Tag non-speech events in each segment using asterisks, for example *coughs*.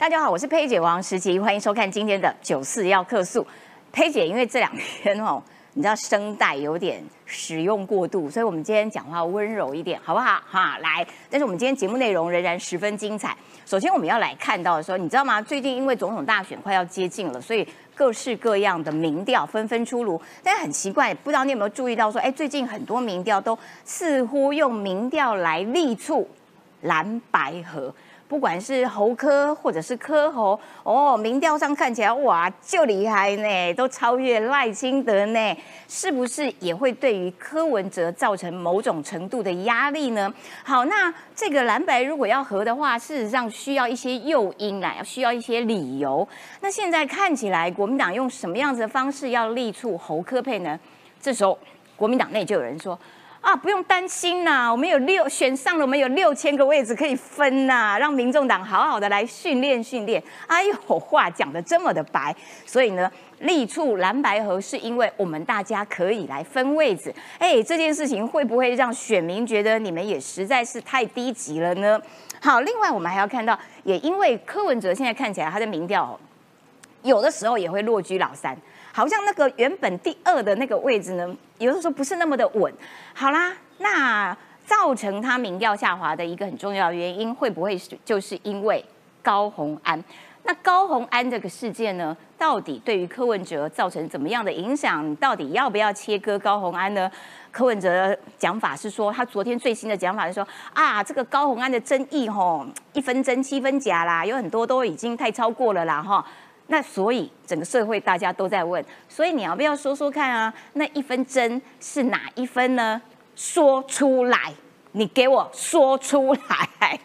大家好，我是佩姐王时琪，欢迎收看今天的九四要客诉。佩姐因为这两天哦，你知道声带有点使用过度，所以我们今天讲话温柔一点，好不好？哈，来，但是我们今天节目内容仍然十分精彩。首先我们要来看到的时候，你知道吗？最近因为总统大选快要接近了，所以各式各样的民调纷纷出炉。但是很奇怪，不知道你有没有注意到说，哎，最近很多民调都似乎用民调来力促蓝白河。不管是侯科或者是科侯，哦，民调上看起来哇就厉害呢，都超越赖清德呢，是不是也会对于柯文哲造成某种程度的压力呢？好，那这个蓝白如果要合的话，事实上需要一些诱因啦，要需要一些理由。那现在看起来，国民党用什么样子的方式要力促侯科配呢？这时候，国民党内就有人说。啊，不用担心呐，我们有六选上了，我们有六千个位置可以分呐，让民众党好好的来训练训练。哎呦，话讲的这么的白，所以呢，立处蓝白河是因为我们大家可以来分位置。哎，这件事情会不会让选民觉得你们也实在是太低级了呢？好，另外我们还要看到，也因为柯文哲现在看起来他的民调，有的时候也会落居老三。好像那个原本第二的那个位置呢，有的时候不是那么的稳。好啦，那造成他民调下滑的一个很重要原因，会不会是就是因为高红安？那高红安这个事件呢，到底对于柯文哲造成怎么样的影响？到底要不要切割高红安呢？柯文哲讲法是说，他昨天最新的讲法是说啊，这个高红安的争议吼，一分真七分假啦，有很多都已经太超过了啦哈。那所以整个社会大家都在问，所以你要不要说说看啊？那一分真是哪一分呢？说出来，你给我说出来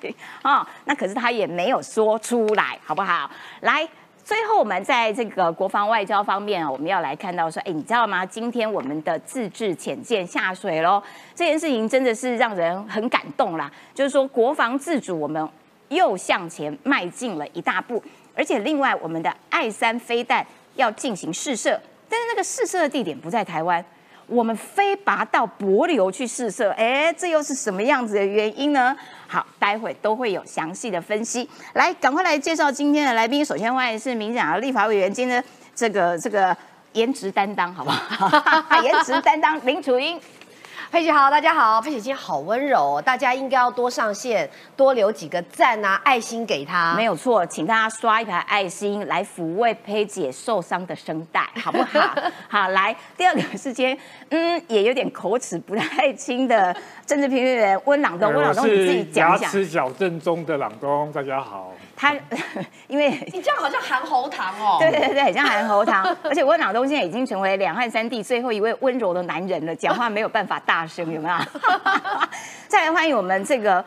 啊！*laughs* 那可是他也没有说出来，好不好？来，最后我们在这个国防外交方面啊，我们要来看到说，哎，你知道吗？今天我们的自制潜舰下水喽，这件事情真的是让人很感动啦。就是说国防自主，我们又向前迈进了一大步。而且另外，我们的爱三飞弹要进行试射，但是那个试射的地点不在台湾，我们飞拔到柏流去试射，哎，这又是什么样子的原因呢？好，待会都会有详细的分析。来，赶快来介绍今天的来宾。首先欢迎是民进党立法委员，今天这个这个颜值担当，好不好？*laughs* 颜值担当林楚英。佩姐好，大家好。佩姐今天好温柔，大家应该要多上线，多留几个赞啊，爱心给她。没有错，请大家刷一排爱心来抚慰佩姐受伤的声带，好不好？*laughs* 好，来第二个时间，嗯，也有点口齿不太清的政治评论员温朗东，温朗东你自己讲一下。牙齿矫正中的朗东，大家好。他因为 *laughs* 你这样好像含喉糖哦，对对对，很像含喉糖。而且温朗东现在已经成为两岸三地最后一位温柔的男人了，讲话没有办法大声，有没有？*laughs* 再来欢迎我们这个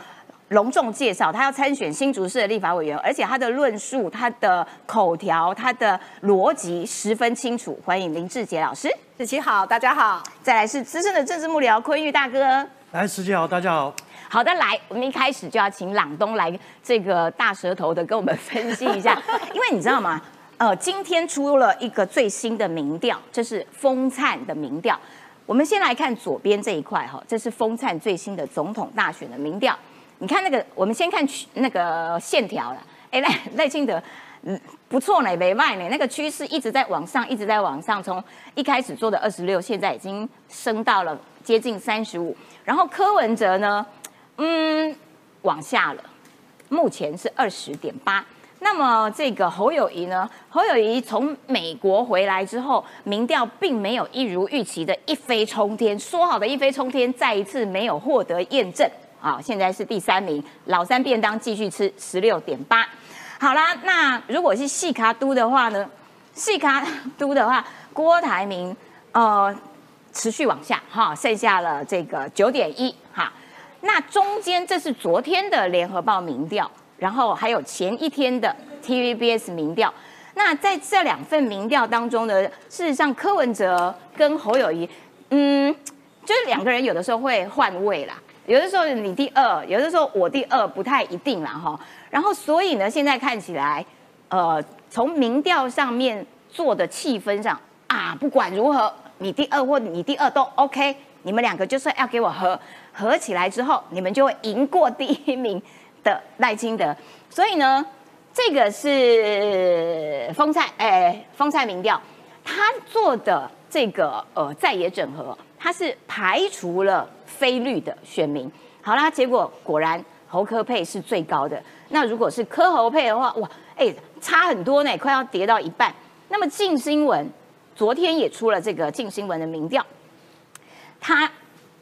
隆重介绍，他要参选新竹市的立法委员，而且他的论述、他的口条、他的逻辑十分清楚。欢迎林志杰老师，志杰好，大家好。再来是资深的政治幕僚坤玉大哥，来，志杰好，大家好。好的，来，我们一开始就要请朗东来这个大舌头的跟我们分析一下，*laughs* 因为你知道吗？呃，今天出了一个最新的民调，这是风灿的民调。我们先来看左边这一块哈，这是风灿最新的总统大选的民调。你看那个，我们先看那个线条了。哎，赖赖清德，嗯，不错呢，没卖呢，那个趋势一直在往上，一直在往上，从一开始做的二十六，现在已经升到了接近三十五。然后柯文哲呢？嗯，往下了，目前是二十点八。那么这个侯友谊呢？侯友谊从美国回来之后，民调并没有一如预期的一飞冲天，说好的一飞冲天，再一次没有获得验证。好，现在是第三名，老三便当继续吃十六点八。好啦，那如果是细卡都的话呢？细卡都的话，郭台铭呃持续往下哈，剩下了这个九点一哈。那中间这是昨天的联合报民调，然后还有前一天的 TVBS 民调。那在这两份民调当中呢，事实上柯文哲跟侯友谊，嗯，就是两个人有的时候会换位啦，有的时候你第二，有的时候我第二，不太一定啦哈。然后所以呢，现在看起来，呃，从民调上面做的气氛上啊，不管如何，你第二或你第二都 OK，你们两个就是要给我合。合起来之后，你们就会赢过第一名的赖清德。所以呢，这个是风菜，哎，风菜民调，他做的这个呃在野整合，他是排除了非绿的选民。好啦，结果果然侯科配是最高的。那如果是科侯配的话，哇，哎，差很多呢，快要跌到一半。那么近新闻昨天也出了这个近新闻的民调，他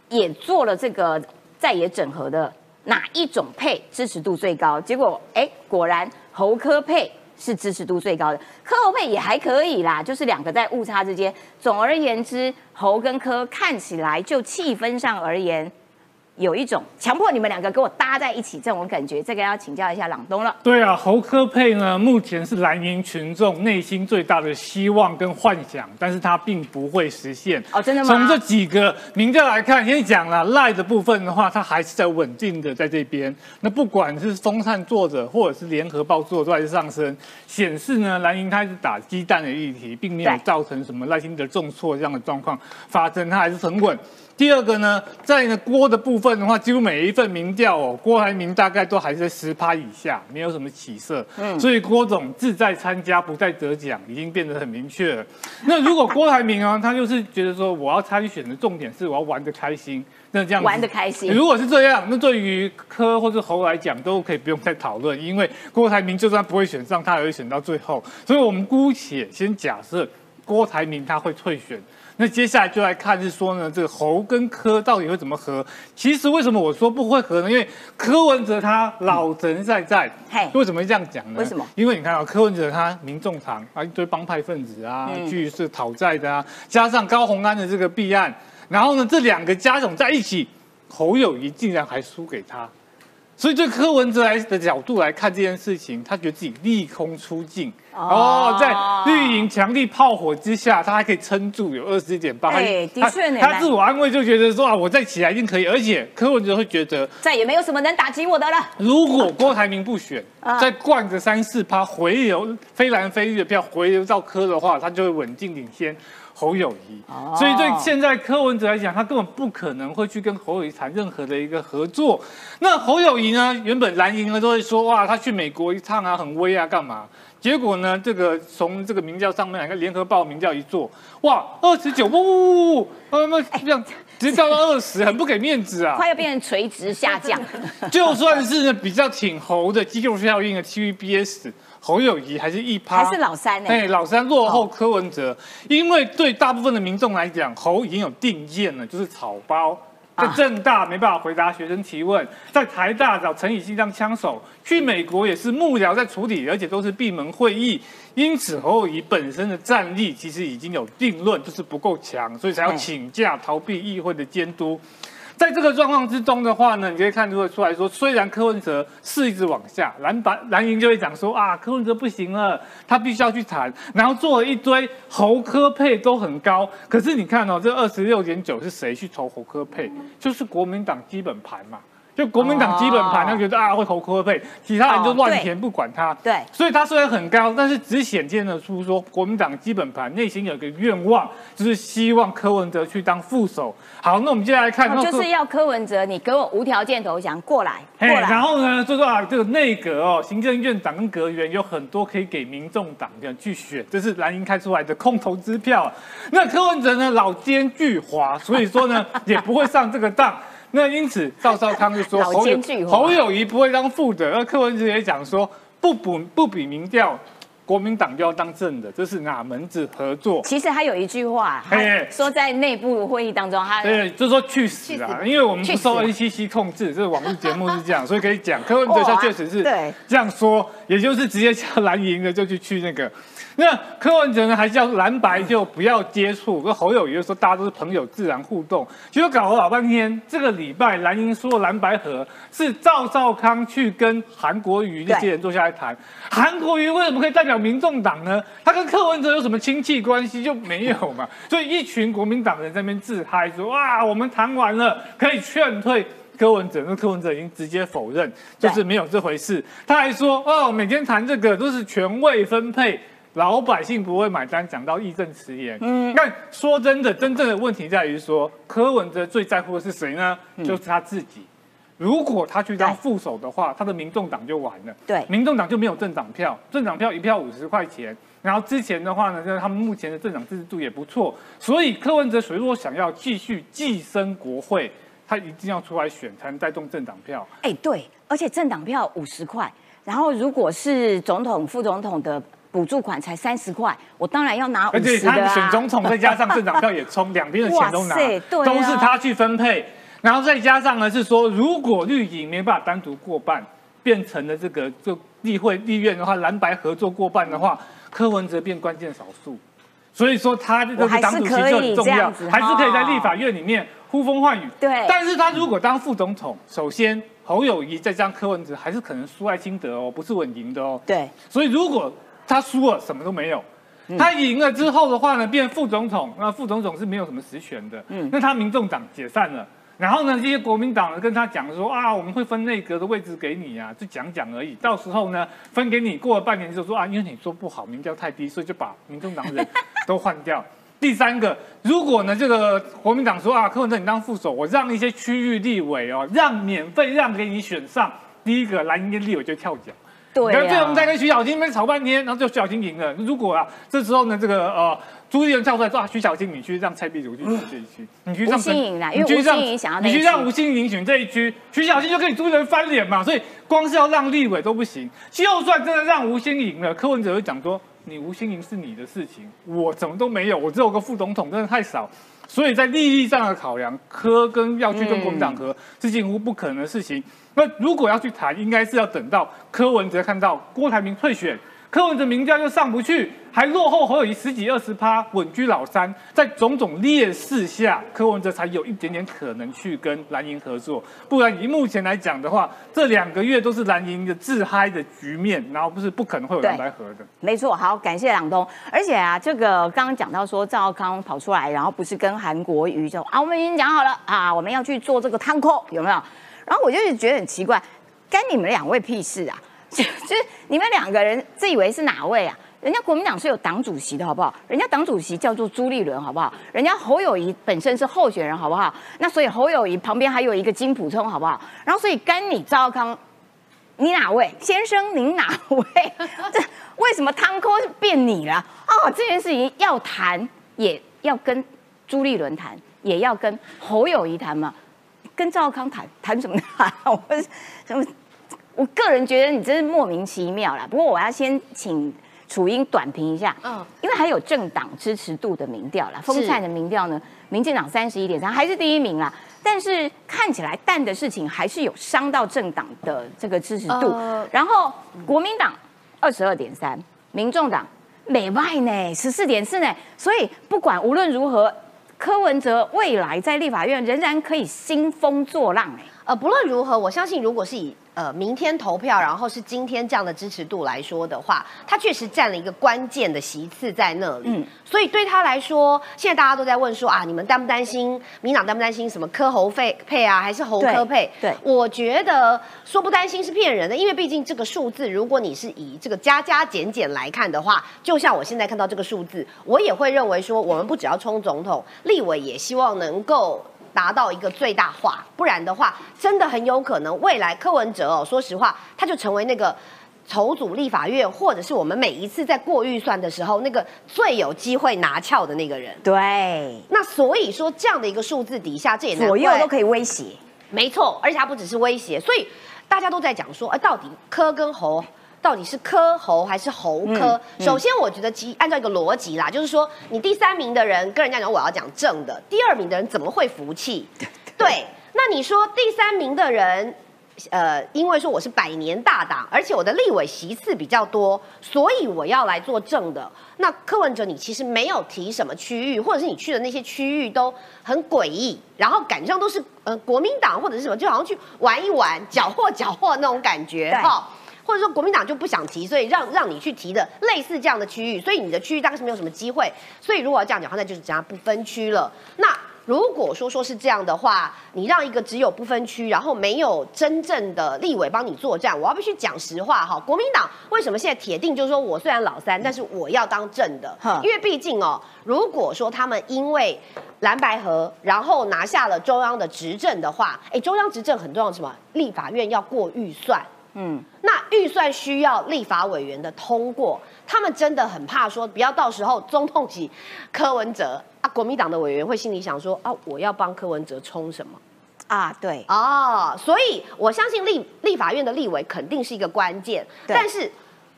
也做了这个在野整合的哪一种配支持度最高？结果哎，果然侯科配是支持度最高的，科侯配也还可以啦，就是两个在误差之间。总而言之，侯跟科看起来就气氛上而言。有一种强迫你们两个跟我搭在一起这种感觉，这个要请教一下朗东了。对啊，侯科佩呢，目前是蓝营群众内心最大的希望跟幻想，但是他并不会实现。哦，真的吗？从这几个民调来看，先讲了赖的部分的话，他还是在稳定的在这边。那不管是风扇作者或者是联合报作者都还是上升，显示呢蓝营开始打鸡蛋的议题，并没有造成什么赖清德重挫这样的状况发生，它还是很稳。第二个呢，在呢郭的部分的话，几乎每一份民调哦，郭台铭大概都还在十趴以下，没有什么起色。嗯，所以郭总志在参加，不在得奖，已经变得很明确了。那如果郭台铭啊，*laughs* 他就是觉得说，我要参选的重点是我要玩的开心，那这样玩的开心。如果是这样，那对于柯或者侯来讲，都可以不用再讨论，因为郭台铭就算不会选上，他也会选到最后。所以我们姑且先假设郭台铭他会退选。那接下来就来看是说呢，这个侯跟柯到底会怎么合？其实为什么我说不会合呢？因为柯文哲他老神在在，为什么会这样讲呢？为什么？因为你看啊，柯文哲他民众党啊一堆帮派分子啊，去是讨债的啊，加上高鸿安的这个弊案，然后呢这两个加总在一起，侯友谊竟然还输给他。所以，对柯文哲来的角度来看这件事情，他觉得自己利空出尽哦，在绿营强力炮火之下，他还可以撑住，有二十一点八。哎，的确呢。他自我安慰就觉得说啊，我再起来一定可以。而且柯文哲会觉得再也没有什么能打击我的了。如果郭台铭不选，再灌个三四趴回流非蓝非绿的票回流到柯的话，他就会稳定领先。侯友谊，所以对现在柯文哲来讲，他根本不可能会去跟侯友谊谈任何的一个合作。那侯友谊呢？原本蓝营呢都会说哇，他去美国一趟啊，很威啊，干嘛？结果呢，这个从这个民调上面来看，联合报民调一做，哇，二十九，不不不不，那那这样直接掉到二十，很不给面子啊，*laughs* 快要变成垂直下降。*laughs* 就算是呢比较挺侯的肌肉效应的 TVBS。侯友谊还是一趴，还是老三呢？哎，老三落后柯文哲，因为对大部分的民众来讲，侯已经有定见了，就是草包。在正大没办法回答学生提问，在台大找陈以信当枪手，去美国也是幕僚在处理，而且都是闭门会议。因此侯友谊本身的战力其实已经有定论，就是不够强，所以才要请假逃避议会的监督。在这个状况之中的话呢，你可以看出出来说，虽然柯文哲是一直往下，蓝白蓝营就会讲说啊，柯文哲不行了，他必须要去谈，然后做了一堆侯科配都很高，可是你看哦，这二十六点九是谁去筹侯科配？就是国民党基本盘嘛。就国民党基本盘，他觉得啊会投科配，其他人就乱填不管他。对，所以他虽然很高，但是只显见得出说国民党基本盘内心有一个愿望，就是希望柯文哲去当副手。好，那我们接下来看，就是要柯文哲，你给我无条件投降过来，过来。然后呢，就说啊，这个内阁哦，行政院长跟阁员有很多可以给民众党的去选，这是蓝营开出来的空头支票。那柯文哲呢，老奸巨猾，所以说呢，*laughs* 也不会上这个当。那因此，赵少康就说侯友侯友谊不会当副的，而柯文哲也讲说不补不比民调，国民党就要当正的，这是哪门子合作？其实他有一句话，说在内部会议当中，他对，就说去死啊！因为我们不受 NCC 控制，这个网络节目是这样，所以可以讲 *laughs* 柯文哲他确实是这样说，也就是直接叫蓝营的就去去那个。那柯文哲呢，还是要蓝白就不要接触。跟侯友谊说，大家都是朋友，自然互动。结果搞了老半天，这个礼拜蓝营说蓝白合是赵少康去跟韩国瑜那些人坐下来谈。韩国瑜为什么可以代表民众党呢？他跟柯文哲有什么亲戚关系就没有嘛？所以一群国民党人在那边自嗨说：哇，我们谈完了，可以劝退柯文哲。那柯文哲已经直接否认，就是没有这回事。他还说：哦，每天谈这个都是权位分配。老百姓不会买单，讲到义正辞严。嗯，但说真的，真正的问题在于说，柯文哲最在乎的是谁呢？就是他自己。如果他去当副手的话，他的民众党就完了。对，民众党就没有政党票，政党票一票五十块钱。然后之前的话呢，就是他们目前的政党支持度也不错，所以柯文哲如果想要继续寄生国会，他一定要出来选，才能带动政党票。哎，对，而且政党票五十块，然后如果是总统、副总统的补助款才三十块，我当然要拿五十的而且他选总统，再加上政党票也冲，两边的钱都拿，*laughs* 都是他去分配。然后再加上呢，是说如果绿营没办法单独过半，变成了这个就立会立院的话，蓝白合作过半的话。柯文哲变关键少数，所以说他这个党主席就很重要，还是可以在立法院里面呼风唤雨。对，但是他如果当副总统，首先侯友谊再加柯文哲，还是可能输在清德哦，不是稳赢的哦。对，所以如果他输了，什么都没有；他赢了之后的话呢，变副总统，那副总统是没有什么实权的。嗯，那他民众党解散了。然后呢，这些国民党呢跟他讲说啊，我们会分内阁的位置给你啊，就讲讲而已。到时候呢，分给你过了半年就说啊，因为你说不好，民调太低，所以就把民众党人都换掉。*laughs* 第三个，如果呢这个国民党说啊，柯文哲你当副手，我让一些区域立委哦，让免费让给你选上，第一个蓝营立委就跳脚。对，然后最后我们再跟徐小清那边吵半天，然后就徐小清赢了。如果啊，这时候呢，这个呃，朱立伦跳出来说啊，徐小清你去让蔡壁如去选这一区，你去让吴欣颖啦，因为吴欣颖想要，你去让吴欣颖选这一区，徐小清就跟你朱立伦翻脸嘛。所以光是要让立委都不行，就算真的让吴欣颖了，柯文哲会讲说，你吴欣颖是你的事情，我怎么都没有，我只有个副总统，真的太少。所以在利益上的考量，柯跟要去跟国民党合是近乎不可能的事情。那如果要去谈，应该是要等到柯文哲看到郭台铭退选，柯文哲民调又上不去，还落后侯友谊十几二十趴，稳居老三，在种种劣势下，柯文哲才有一点点可能去跟蓝营合作。不然以目前来讲的话，这两个月都是蓝营的自嗨的局面，然后不是不可能会有蓝白合的。没错，好，感谢朗东。而且啊，这个刚刚讲到说赵康跑出来，然后不是跟韩国瑜就啊，我们已经讲好了啊，我们要去做这个汤扣，有没有？然后我就是觉得很奇怪，干你们两位屁事啊！*laughs* 就就是你们两个人自以为是哪位啊？人家国民党是有党主席的好不好？人家党主席叫做朱立伦好不好？人家侯友谊本身是候选人好不好？那所以侯友谊旁边还有一个金普聪好不好？然后所以干你赵康，你哪位先生？您哪位？*laughs* 这为什么汤科变你了？哦，这件事情要谈也要跟朱立伦谈，也要跟侯友谊谈嘛。跟赵康谈 *laughs* 谈什么谈？*laughs* 我什么？我个人觉得你真是莫名其妙啦。不过我要先请楚英短评一下，嗯，因为还有政党支持度的民调啦，风灿的民调呢，民进党三十一点三还是第一名啦，但是看起来淡的事情还是有伤到政党的这个支持度。然后国民党二十二点三，民众党美外呢十四点四呢，所以不管无论如何。柯文哲未来在立法院仍然可以兴风作浪哎，呃，不论如何，我相信如果是以。呃，明天投票，然后是今天这样的支持度来说的话，他确实占了一个关键的席次在那里。嗯，所以对他来说，现在大家都在问说啊，你们担不担心民党担不担心什么科侯费配啊，还是侯科配？对，我觉得说不担心是骗人的，因为毕竟这个数字，如果你是以这个加加减减来看的话，就像我现在看到这个数字，我也会认为说，我们不只要冲总统，立委也希望能够。达到一个最大化，不然的话，真的很有可能未来柯文哲哦，说实话，他就成为那个筹组立法院，或者是我们每一次在过预算的时候，那个最有机会拿翘的那个人。对，那所以说这样的一个数字底下，这也左右都可以威胁。没错，而且它不只是威胁，所以大家都在讲说，哎，到底柯跟侯。到底是科猴还是猴科？首先，我觉得基按照一个逻辑啦，就是说，你第三名的人跟人家讲我要讲正的，第二名的人怎么会服气？对，那你说第三名的人，呃，因为说我是百年大党，而且我的立委席次比较多，所以我要来做正的。那柯文哲，你其实没有提什么区域，或者是你去的那些区域都很诡异，然后感觉上都是呃国民党或者是什么，就好像去玩一玩、缴获缴获那种感觉哈。或者说国民党就不想提，所以让让你去提的类似这样的区域，所以你的区域大概是没有什么机会。所以如果要这样讲话，那就是讲不分区了。那如果说说是这样的话，你让一个只有不分区，然后没有真正的立委帮你作战，我要必须讲实话哈。国民党为什么现在铁定就是说我虽然老三，但是我要当正的？因为毕竟哦，如果说他们因为蓝白河，然后拿下了中央的执政的话，哎，中央执政很重要什么？立法院要过预算，嗯，那预算需要立法委员的通过，他们真的很怕说，不要到时候中痛起柯文哲啊。国民党的委员会心里想说啊，我要帮柯文哲冲什么啊？对哦，所以我相信立立法院的立委肯定是一个关键。但是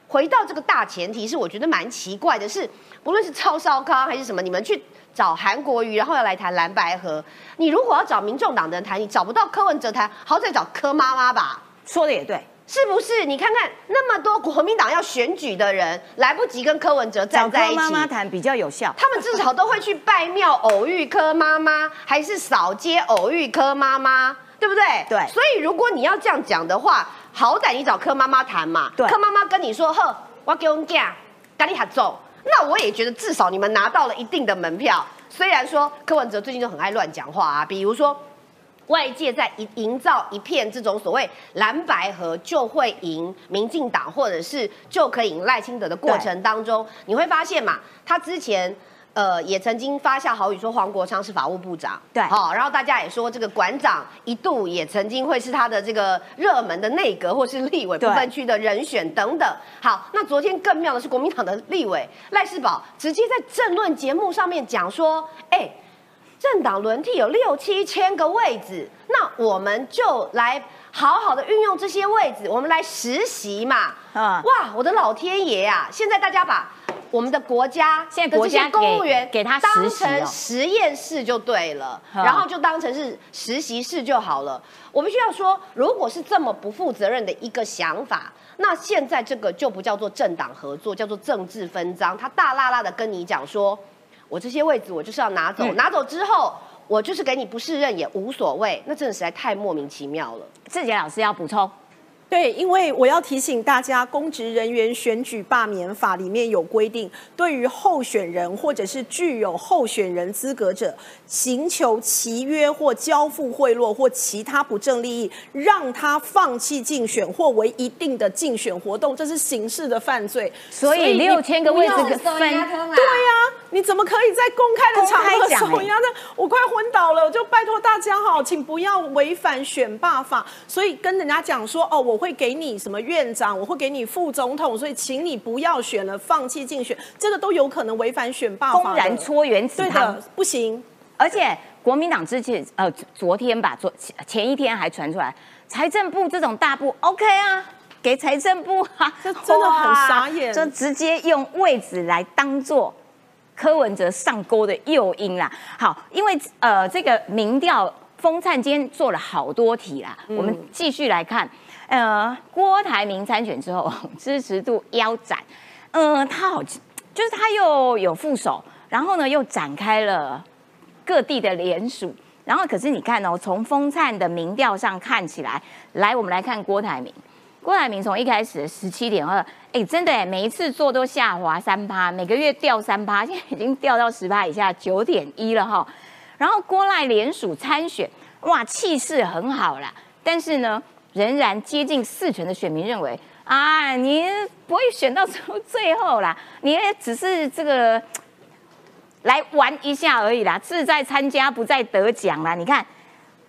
回到这个大前提是，我觉得蛮奇怪的是，不论是超烧康还是什么，你们去找韩国瑜，然后要来谈蓝白河，你如果要找民众党的人谈，你找不到柯文哲谈，好在找柯妈妈吧？说的也对。是不是？你看看那么多国民党要选举的人，来不及跟柯文哲站在一起。妈妈谈比较有效。他们至少都会去拜庙偶遇柯妈妈，还是扫街偶遇柯妈妈，对不对？对。所以如果你要这样讲的话，好歹你找柯妈妈谈嘛。对。柯妈妈跟你说：“呵，我给我讲，跟你合作。”那我也觉得至少你们拿到了一定的门票。虽然说柯文哲最近就很爱乱讲话啊，比如说。外界在营营造一片这种所谓蓝白河就会赢民进党，或者是就可以赢赖清德的过程当中，你会发现嘛，他之前呃也曾经发下豪语说黄国昌是法务部长，对，好，然后大家也说这个馆长一度也曾经会是他的这个热门的内阁或是立委不分区的人选等等。好，那昨天更妙的是国民党的立委赖世宝直接在政论节目上面讲说，哎。政党轮替有六七千个位置，那我们就来好好的运用这些位置，我们来实习嘛。啊，哇，我的老天爷啊！现在大家把我们的国家现在这些公务员给他当成实验室就对了，然后就当成是实习室就好了。我必须要说，如果是这么不负责任的一个想法，那现在这个就不叫做政党合作，叫做政治分赃。他大辣辣的跟你讲说。我这些位置我就是要拿走，拿走之后我就是给你不适任也无所谓，那真的实在太莫名其妙了。志杰老师要补充。对，因为我要提醒大家，公职人员选举罢免法里面有规定，对于候选人或者是具有候选人资格者，寻求契约或交付贿赂或其他不正利益，让他放弃竞选或为一定的竞选活动，这是刑事的犯罪。所以六千个位置分，对呀，你怎么可以在公开的场合收押呢？我快昏倒了，我就拜托大家哈，请不要违反选罢法。所以跟人家讲说，哦，我。会给你什么院长？我会给你副总统，所以请你不要选了，放弃竞选，这个都有可能违反选罢法。公然搓原子汤，不行。而且国民党之前呃，昨天吧，昨前一天还传出来，财政部这种大部 OK 啊，给财政部啊，这真的很傻眼，就直接用位置来当做柯文哲上钩的诱因啦。好，因为呃，这个民调风灿今天做了好多题啦，我们继续来看。呃，郭台铭参选之后，支持度腰斩。呃，他好，就是他又有副手，然后呢又展开了各地的联署。然后可是你看哦，从风灿的民调上看起来，来我们来看郭台铭。郭台铭从一开始十七点二，哎，真的哎，每一次做都下滑三趴，每个月掉三趴，现在已经掉到十趴以下，九点一了哈。然后郭赖联署参选，哇，气势很好啦。但是呢？仍然接近四成的选民认为啊，你不会选到最最后啦，你也只是这个来玩一下而已啦，志在参加不在得奖啦。你看，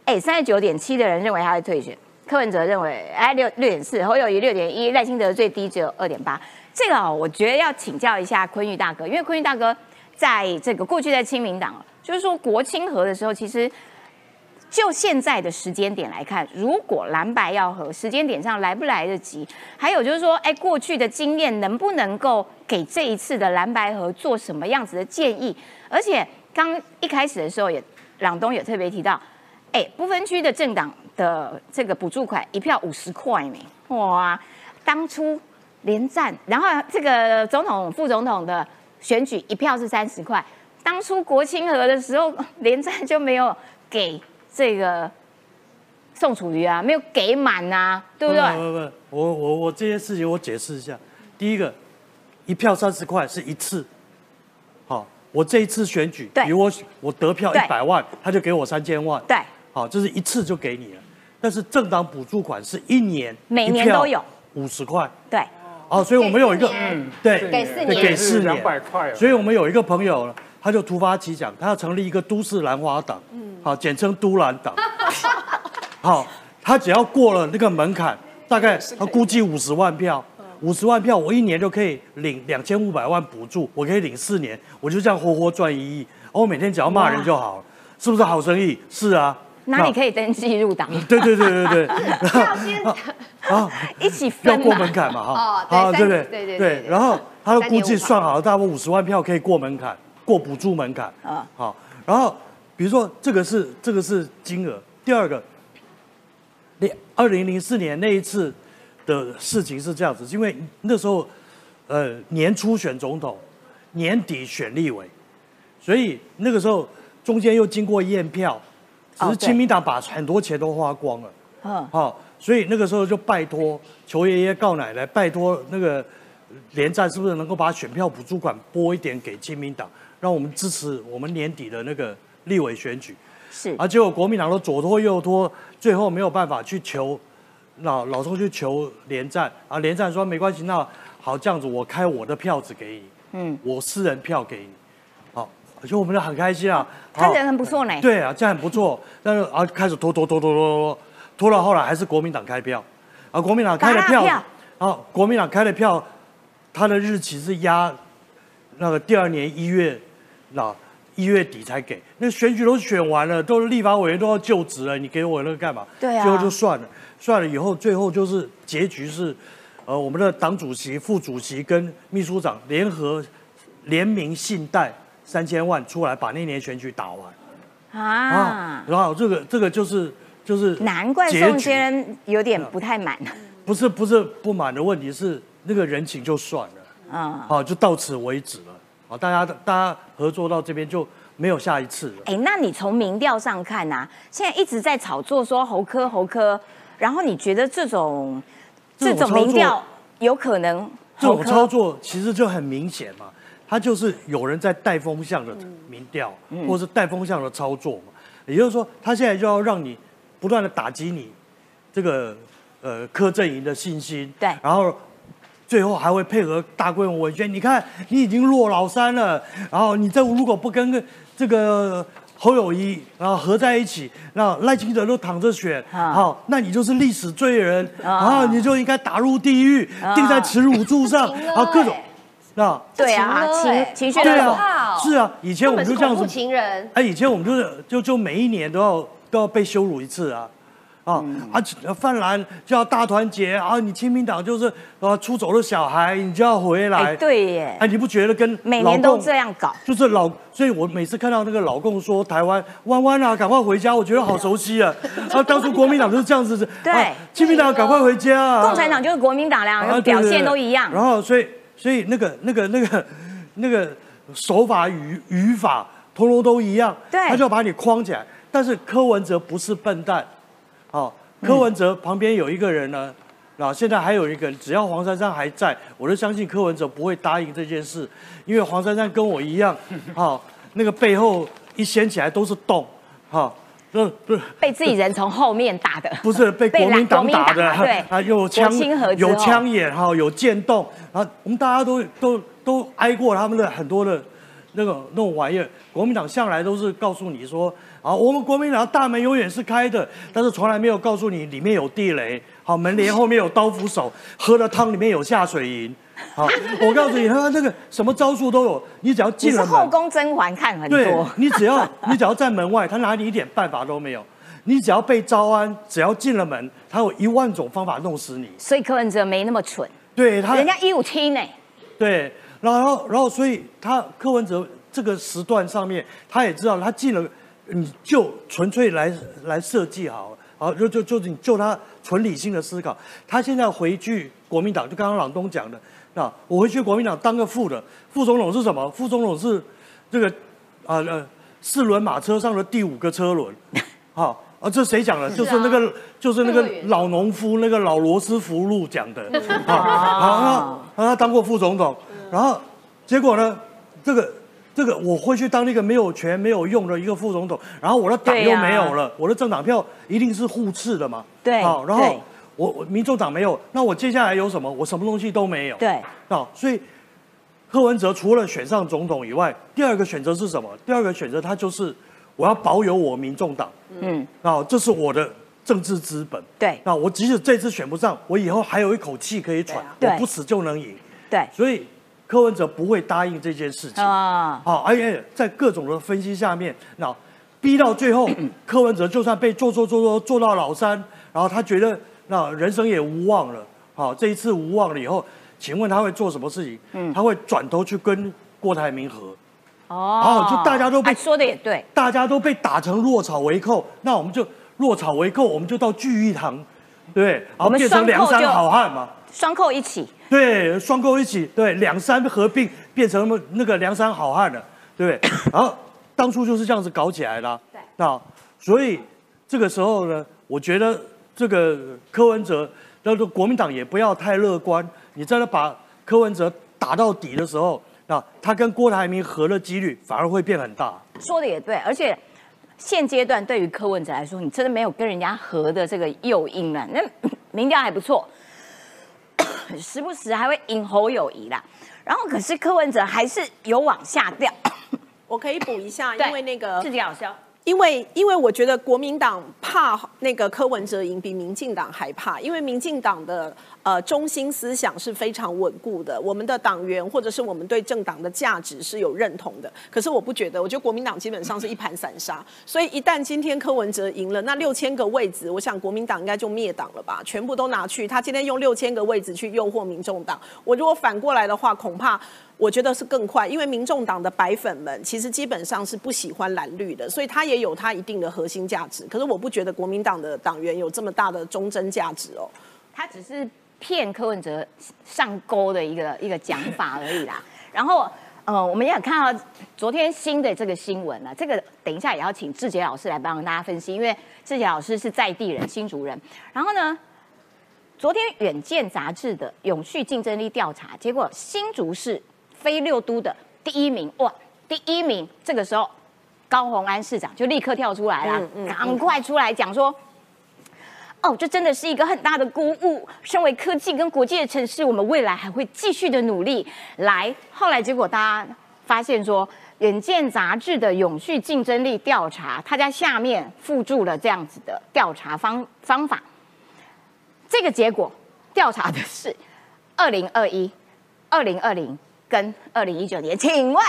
哎，三十九点七的人认为他会退选，柯文哲认为哎六六点四，侯友谊六点一，赖清德最低只有二点八。这个哦，我觉得要请教一下坤玉大哥，因为坤玉大哥在这个过去在亲民党，就是说国清河的时候，其实。就现在的时间点来看，如果蓝白要和时间点上来不来得及？还有就是说，哎，过去的经验能不能够给这一次的蓝白合做什么样子的建议？而且刚一开始的时候，也朗东也特别提到，哎，不分区的政党的这个补助款一票五十块呢？哇，当初连战，然后这个总统、副总统的选举一票是三十块，当初国清河的时候连战就没有给。这个宋楚瑜啊，没有给满呐，对不对？不不不，我我我这些事情我解释一下。第一个，一票三十块是一次，好，我这一次选举，比如我我得票一百万，他就给我三千万。对，好，这是一次就给你了。但是政党补助款是一年，每年都有五十块。对，哦，所以我们有一个，嗯，对，给四年，给四年两百块。所以我们有一个朋友，他就突发奇想，他要成立一个都市兰花党，嗯，好，简称都兰党。*laughs* 好，他只要过了那个门槛，大概他估计五十万票。五十万票，我一年就可以领两千五百万补助，我可以领四年，我就这样活活赚一亿。我每天只要骂人就好了，是不是好生意？是啊。哪里可以登记入党。对对对对对。要先 *laughs* 啊，一起分要过门槛嘛哈。好，对对对对对。然后他的估计算好了，大概五十万票可以过门槛，过补助门槛。啊。好，然后比如说这个是这个是金额，第二个，那二零零四年那一次。的事情是这样子，因为那时候，呃，年初选总统，年底选立委，所以那个时候中间又经过验票，只是亲民党把很多钱都花光了，嗯，好，所以那个时候就拜托求爷爷告奶奶，拜托那个连战是不是能够把选票补助款拨一点给亲民党，让我们支持我们年底的那个立委选举，是，啊，结果国民党都左拖右拖，最后没有办法去求。老老钟去求连战。啊，连战说没关系，那好这样子，我开我的票子给你，嗯，我私人票给你，好，就我们就很开心啊，看人很不错呢，对啊，这样很不错，但是啊开始拖拖拖拖拖拖，拖到后来还是国民党开票，啊国民党开了票，啊国民党开了票，他的日期是压那个第二年一月，那一月底才给，那选举都选完了，都立法委员都要就职了，你给我那个干嘛？对啊，最后就算了。算了以后，最后就是结局是，呃，我们的党主席、副主席跟秘书长联合联名信贷三千万出来，把那年选举打完。啊，然后这个这个就是就是难怪宋先生有点不太满。不是不是不满的问题，是那个人情就算了。啊，好，就到此为止了。好，大家大家合作到这边就没有下一次了。哎，那你从民调上看啊？现在一直在炒作说侯科侯科。然后你觉得这种这种民调有可能？这种操作其实就很明显嘛，他就是有人在带风向的民调，或是带风向的操作嘛。也就是说，他现在就要让你不断的打击你这个呃柯阵营的信心，对，然后最后还会配合大规模文宣。你看，你已经落老三了，然后你这如果不跟这个。侯友谊，然后合在一起，那赖清德都躺着选，好，那你就是历史罪人，然后你就应该打入地狱，定在耻辱柱上，然 *laughs* 后各种，那对啊，情情绪对啊，是啊，以前我们就这样子，情人，哎，以前我们就是就就每一年都要都要被羞辱一次啊。啊啊！泛蓝就要大团结啊！你亲民党就是啊出走的小孩，你就要回来。对耶！哎，你不觉得跟每年都这样搞？就是老，所以我每次看到那个老共说台湾弯弯啊，赶快回家，我觉得好熟悉啊！*laughs* 啊，当初国民党就是这样子，对，亲民党赶快回家，共产党就是国民党，两个表现都一样。然后，所以所以那个那个那个那个手法语语法通通都一样，对，他就要把你框起来。但是柯文哲不是笨蛋，好。柯文哲旁边有一个人呢，啊，现在还有一个，只要黄珊珊还在，我就相信柯文哲不会答应这件事，因为黄珊珊跟我一样，*laughs* 哈，那个背后一掀起来都是洞，哈，不不被自己人从后面打的，*laughs* 不是被国民党打的，对，啊，有枪有枪眼哈，有剑洞，啊，我们大家都都都挨过他们的很多的那个那种玩意儿，国民党向来都是告诉你说。好，我们国民党大门永远是开的，但是从来没有告诉你里面有地雷。好，门帘后面有刀斧手，喝的汤里面有下水银。好，*laughs* 我告诉你，他那个什么招数都有，你只要进了门。后宫甄嬛看很多。你只要你只要在门外，他拿你一点办法都没有。你只要被招安，只要进了门，他有一万种方法弄死你。所以柯文哲没那么蠢。对他，人家一五七呢。对，然后然后所以他柯文哲这个时段上面，他也知道他进了。你就纯粹来来设计好，好就就就是你就他纯理性的思考。他现在回去国民党，就刚刚朗东讲的，那我回去国民党当个副的，副总统是什么？副总统是这个啊呃四轮马车上的第五个车轮，好啊这谁讲的？就是那个就是那个老农夫那个老罗斯福路讲的，好，好他他当过副总统，然后结果呢这个。这个我会去当那个没有权没有用的一个副总统，然后我的党又没有了，我的政党票一定是互斥的嘛。对，好，然后我我民众党没有，那我接下来有什么？我什么东西都没有。对，好，所以柯文哲除了选上总统以外，第二个选择是什么？第二个选择他就是我要保有我民众党。嗯，啊，这是我的政治资本。对，那我即使这次选不上，我以后还有一口气可以喘，我不死就能赢。对，所以。柯文哲不会答应这件事情啊！好，而且在各种的分析下面，那逼到最后，*clears throat* 柯文哲就算被做做做做做到老三，然后他觉得那人生也无望了。好，这一次无望了以后，请问他会做什么事情？嗯，他会转头去跟郭台铭和。哦，就大家都被说的也对，大家都被打成落草为寇，那我们就落草为寇，我们就到聚义堂，对，然后变成梁山好汉嘛。双扣一起，对，双扣一起，对，两山合并变成那那个梁山好汉了，对不对？*coughs* 然后当初就是这样子搞起来了，对，那所以这个时候呢，我觉得这个柯文哲，那个国民党也不要太乐观。你在那把柯文哲打到底的时候，那他跟郭台铭合的几率反而会变很大。说的也对，而且现阶段对于柯文哲来说，你真的没有跟人家合的这个诱因了，那 *coughs* 民调还不错。时不时还会引侯友谊啦，然后可是柯文哲还是有往下掉。我可以补一下，因为那个自己好笑。因为，因为我觉得国民党怕那个柯文哲赢，比民进党还怕。因为民进党的呃中心思想是非常稳固的，我们的党员或者是我们对政党的价值是有认同的。可是我不觉得，我觉得国民党基本上是一盘散沙。所以一旦今天柯文哲赢了，那六千个位置，我想国民党应该就灭党了吧？全部都拿去，他今天用六千个位置去诱惑民众党。我如果反过来的话，恐怕。我觉得是更快，因为民众党的白粉们其实基本上是不喜欢蓝绿的，所以他也有他一定的核心价值。可是我不觉得国民党的党员有这么大的忠贞价值哦，他只是骗柯文哲上钩的一个一个讲法而已啦。然后，呃，我们也看到昨天新的这个新闻了，这个等一下也要请志杰老师来帮大家分析，因为志杰老师是在地人、新竹人。然后呢，昨天远见杂志的永续竞争力调查结果，新竹市。非六都的第一名哇，第一名！这个时候，高鸿安市长就立刻跳出来了，赶快出来讲说：“哦，这真的是一个很大的鼓舞。身为科技跟国际的城市，我们未来还会继续的努力。”来，后来结果大家发现说，《远见》杂志的永续竞争力调查，它在下面附注了这样子的调查方方法。这个结果调查的是二零二一、二零二零。跟二零一九年，请问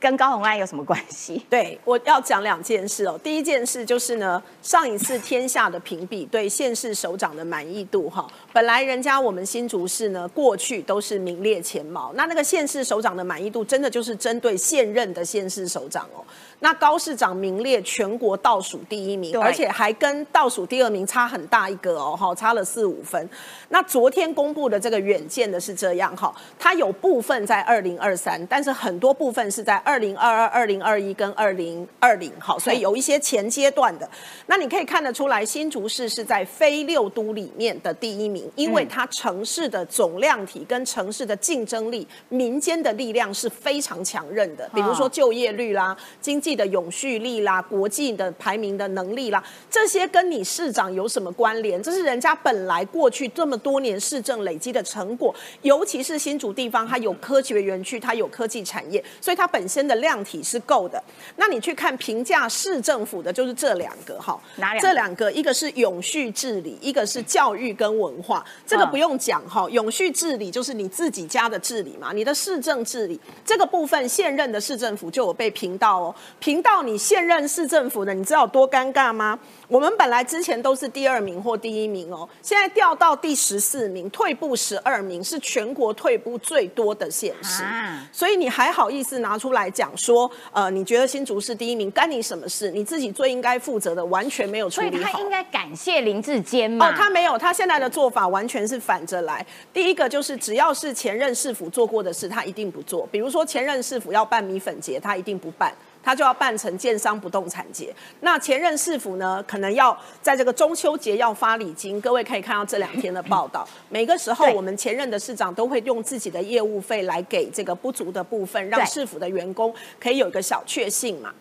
跟高红安有什么关系？*laughs* 对我要讲两件事哦。第一件事就是呢，上一次天下的评比对县市首长的满意度哈。本来人家我们新竹市呢，过去都是名列前茅。那那个县市首长的满意度，真的就是针对现任的县市首长哦。那高市长名列全国倒数第一名，而且还跟倒数第二名差很大一个哦，哈，差了四五分。那昨天公布的这个远见的是这样哈，它有部分在二零二三，但是很多部分是在二零二二、二零二一跟二零二零，好，所以有一些前阶段的。那你可以看得出来，新竹市是在非六都里面的第一名。因为它城市的总量体跟城市的竞争力，民间的力量是非常强韧的。比如说就业率啦、经济的永续力啦、国际的排名的能力啦，这些跟你市长有什么关联？这是人家本来过去这么多年市政累积的成果。尤其是新竹地方，它有科学园区，它有科技产业，所以它本身的量体是够的。那你去看评价市政府的，就是这两个哈，哪两？这两个，一个是永续治理，一个是教育跟文化。这个不用讲哈，永续治理就是你自己家的治理嘛，你的市政治理这个部分，现任的市政府就有被评到哦，评到你现任市政府的，你知道多尴尬吗？我们本来之前都是第二名或第一名哦，现在掉到第十四名，退步十二名，是全国退步最多的县市。所以你还好意思拿出来讲说，呃，你觉得新竹是第一名，干你什么事？你自己最应该负责的完全没有处理好。所以他应该感谢林志坚吗？哦，他没有，他现在的做法完全是反着来。第一个就是只要是前任市府做过的事，他一定不做。比如说前任市府要办米粉节，他一定不办。他就要办成建商不动产节。那前任市府呢，可能要在这个中秋节要发礼金。各位可以看到这两天的报道，每个时候我们前任的市长都会用自己的业务费来给这个不足的部分，让市府的员工可以有一个小确幸嘛。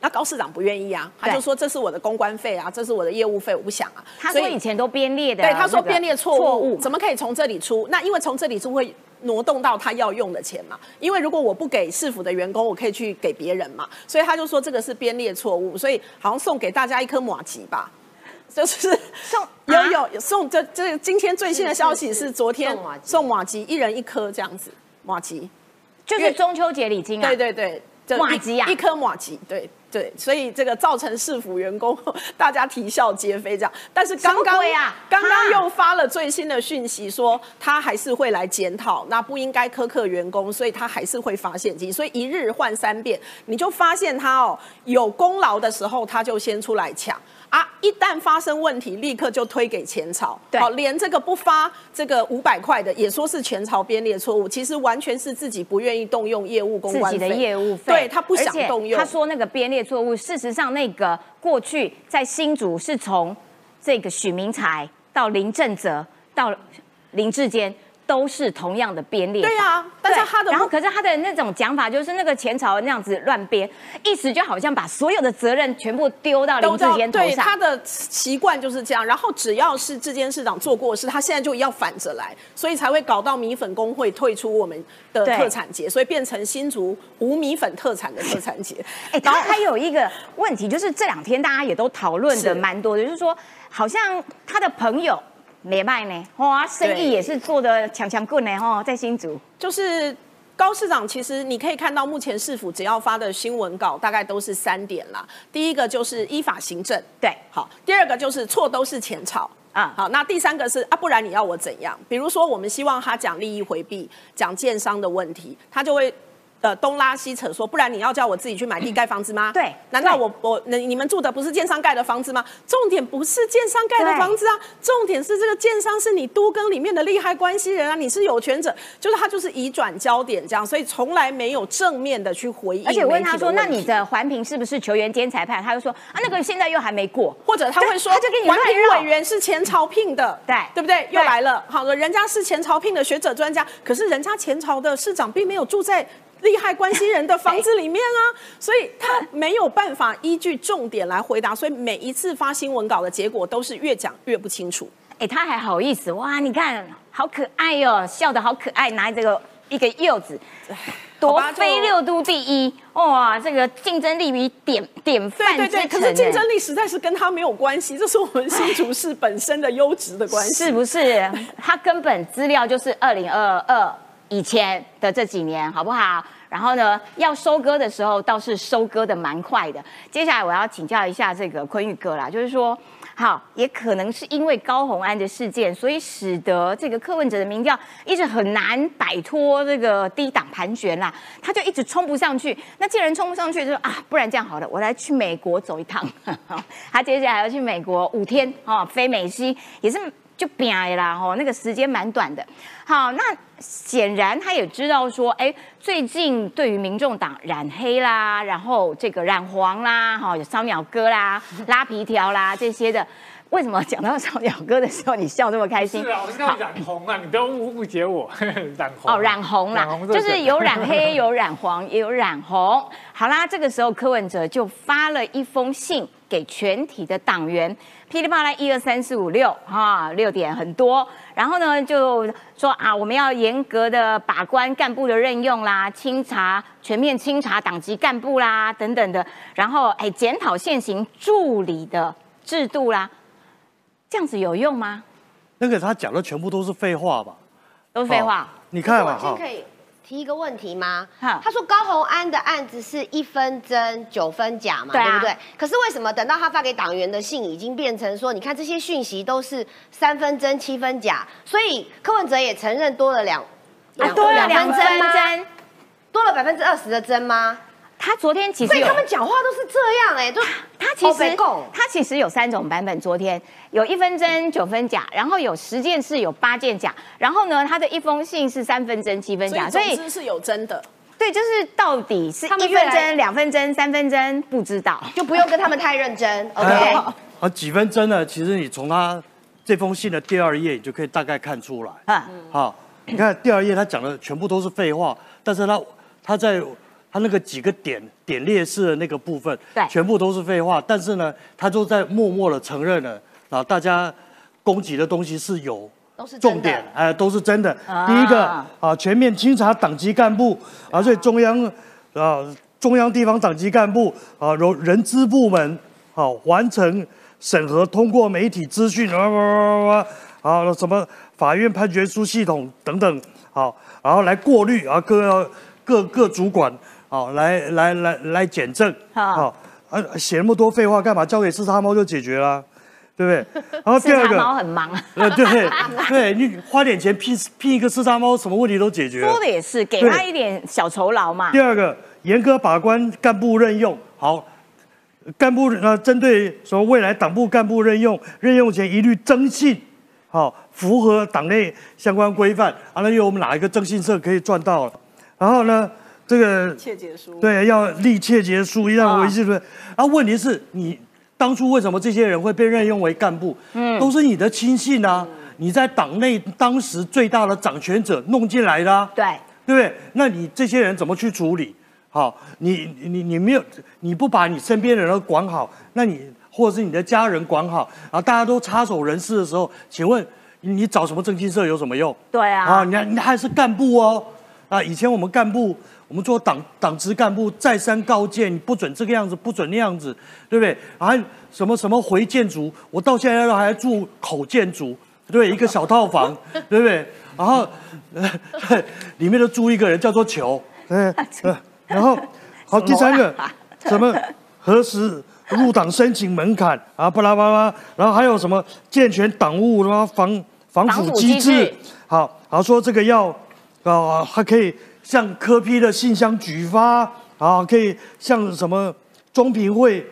那高市长不愿意啊，他就说这是我的公关费啊，这是我的业务费，我不想啊。他说以前都编列的，对，他说编列错误，怎么可以从这里出？那因为从这里出会挪动到他要用的钱嘛。因为如果我不给市府的员工，我可以去给别人嘛。所以他就说这个是编列错误，所以好像送给大家一颗马吉吧，就是送 *laughs* 有有送这这今天最新的消息是昨天送马吉一人一颗这样子马吉，就是中秋节礼金啊。对对对，马吉啊，一颗马吉，对。对，所以这个造成市府员工 *laughs* 大家啼笑皆非这样，但是刚刚刚刚又发了最新的讯息，说他还是会来检讨，那不应该苛刻员工，所以他还是会发现金，所以一日换三遍，你就发现他哦有功劳的时候，他就先出来抢。啊！一旦发生问题，立刻就推给前朝。好，连这个不发这个五百块的，也说是前朝编列错误。其实完全是自己不愿意动用业务公关自己的业务费，对他不想动用。他说那个编列错误，事实上那个过去在新竹是从这个许明才到林正泽到林志坚。都是同样的编列，对啊，但是他的，然后可是他的那种讲法就是那个前朝那样子乱编，意思就好像把所有的责任全部丢到林志坚头上。对，他的习惯就是这样。然后只要是志坚市长做过事，他现在就要反着来，所以才会搞到米粉工会退出我们的特产节，所以变成新竹无米粉特产的特产节。哎，然后还有一个问题就是这两天大家也都讨论的蛮多的，就是说好像他的朋友。没卖呢，哇，生意也是做的强强棍呢，哈，在新竹。就是高市长，其实你可以看到，目前市府只要发的新闻稿，大概都是三点啦。第一个就是依法行政，对，好。第二个就是错都是前朝，啊，好。那第三个是啊，不然你要我怎样？比如说，我们希望他讲利益回避，讲建商的问题，他就会。呃，东拉西扯说，不然你要叫我自己去买地盖房子吗？对，难道我我你你们住的不是建商盖的房子吗？重点不是建商盖的房子啊，重点是这个建商是你都更里面的利害关系人啊，你是有权者，就是他就是移转焦点这样，所以从来没有正面的去回应。而且问他说，那你的环评是不是球员兼裁判？他就说啊，那个现在又还没过，或者他会说，他就给你环评委员是前朝聘的，对对不对？又来了，好了，人家是前朝聘的学者专家，可是人家前朝的市长并没有住在。利害关系人的房子里面啊，所以他没有办法依据重点来回答，所以每一次发新闻稿的结果都是越讲越不清楚。哎，他还好意思哇？你看好可爱哟，笑得好可爱，拿这个一个柚子，夺非六都第一哇！这个竞争力比典典范对对。可是竞争力实在是跟他没有关系，这是我们新竹市本身的优质的关系，是不是？他根本资料就是二零二二。以前的这几年好不好？然后呢，要收割的时候倒是收割的蛮快的。接下来我要请教一下这个坤玉哥啦，就是说，好，也可能是因为高红安的事件，所以使得这个柯文哲的民调一直很难摆脱这个低档盘旋啦，他就一直冲不上去。那既然冲不上去，就啊，不然这样好了，我来去美国走一趟。他接下来要去美国五天哦，飞美西也是。就变啦吼，那个时间蛮短的。好，那显然他也知道说，哎，最近对于民众党染黑啦，然后这个染黄啦，哈，有烧鸟哥啦、*laughs* 拉皮条啦这些的。为什么讲到烧鸟哥的时候，你笑这么开心？是啊，我是叫染红啊，你不要误误解我。*laughs* 染红哦，染红啦，就是有染黑、*laughs* 有染黄，也有染红。好啦，这个时候柯文哲就发了一封信给全体的党员。噼里啪啦，一二三四五六，哈，六点很多。然后呢，就说啊，我们要严格的把关干部的任用啦，清查全面清查党籍干部啦，等等的。然后，哎，检讨现行助理的制度啦，这样子有用吗？那个他讲的全部都是废话吧？都是废话。你看嘛，哈。提一个问题吗？他说高红安的案子是一分真九分假嘛，对不对？可是为什么等到他发给党员的信已经变成说，你看这些讯息都是三分真七分假，所以柯文哲也承认多了两多了两分真，多了百分之二十的真吗？他昨天其实，所以他们讲话都是这样哎，就他其实他其实有三种版本。昨天有一分真九分假，然后有十件事有八件假，然后呢，他的一封信是三分真七分假，所以是有真的。对，就是到底是一分真、两分真、三分真，不知道，就不用跟他们太认真。*laughs* OK，啊，几分真呢？其实你从他这封信的第二页，你就可以大概看出来。嗯，好，你看第二页，他讲的全部都是废话，但是他他在他那个几个点点列式的那个部分，对，全部都是废话，但是呢，他就在默默的承认了啊，大家攻击的东西是有。都是重点，哎，都是真的。第一个啊，全面清查党籍干部，所以中央啊，中央地方党籍干部啊，人人资部门好完成审核通过媒体资讯啊啊啊什么法院判决书系统等等好，然后来过滤啊各各各主管好来来来来检证好啊写那么多废话干嘛？交给四叉猫就解决了。对不对？然后 *laughs* 第二个，猫很忙。呃，对 *laughs* 对，你花点钱聘聘一个四杀猫，什么问题都解决。说的也是，给他一点小酬劳嘛。第二个，严格把关干部任用，好，干部呃，针对说未来党部干部任用，任用前一律征信，好，符合党内相关规范。啊，那因为我们哪一个征信社可以赚到了？然后呢，这个切结书，对，要立切结书，一样维系对。啊，问题是你。当初为什么这些人会被任用为干部？嗯，都是你的亲信啊！你在党内当时最大的掌权者弄进来的，对对不对？那你这些人怎么去处理？好，你你你没有，你不把你身边的人都管好，那你或者是你的家人管好，然后大家都插手人事的时候，请问你找什么政经社有什么用？对啊，啊，你你还是干部哦，啊，以前我们干部。我们做党党职干部再三告诫，你不准这个样子，不准那样子，对不对？还什么什么回建筑，我到现在都还住口建筑，对，一个小套房，对不对？然后 *laughs* 里面都住一个人，叫做球，对，然后好，第三个什么核实入党申请门槛啊，巴拉巴拉，然后还有什么健全党务什么防防腐机制，好，好说这个要啊，还可以。向科批的信箱举发啊，可以向什么中评会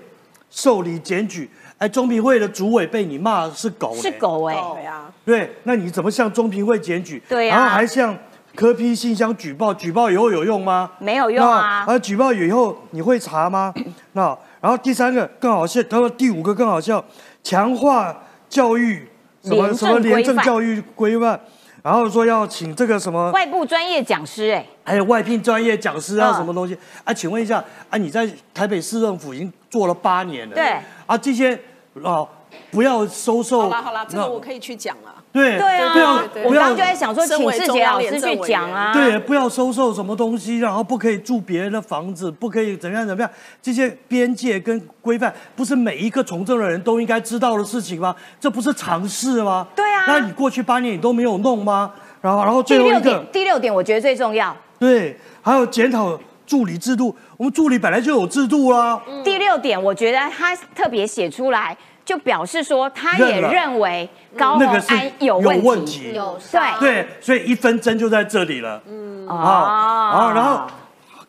受理检举？哎，中评会的主委被你骂是狗，是狗哎，对啊，对，那你怎么向中评会检举？对呀，然后还向科批信箱举报，举报以后有用吗？没有用啊。而举报以后你会查吗？*coughs* 那然后第三个更好笑，他说第五个更好笑，强化教育什么什么廉政教育规范。然后说要请这个什么外部专业讲师，哎，还有外聘专业讲师啊，什么东西啊？请问一下啊，你在台北市政府已经做了八年了，对啊，这些啊，不要收受。好了好了，这个我可以去讲了。对对啊，我刚刚就在想说，请世杰老师去讲啊。对，不要收受什么东西，然后不可以住别人的房子，不可以怎么样怎么样，这些边界跟规范，不是每一个从政的人都应该知道的事情吗？这不是常识吗？对啊。那你过去八年你都没有弄吗？然后，然后最后一个第六点，我觉得最重要。对，还有检讨助理制度，我们助理本来就有制度啦。第六点，我觉得他特别写出来。就表示说，他也认为高宏安有问题，有对。对，所以一分针就在这里了。嗯。啊，然后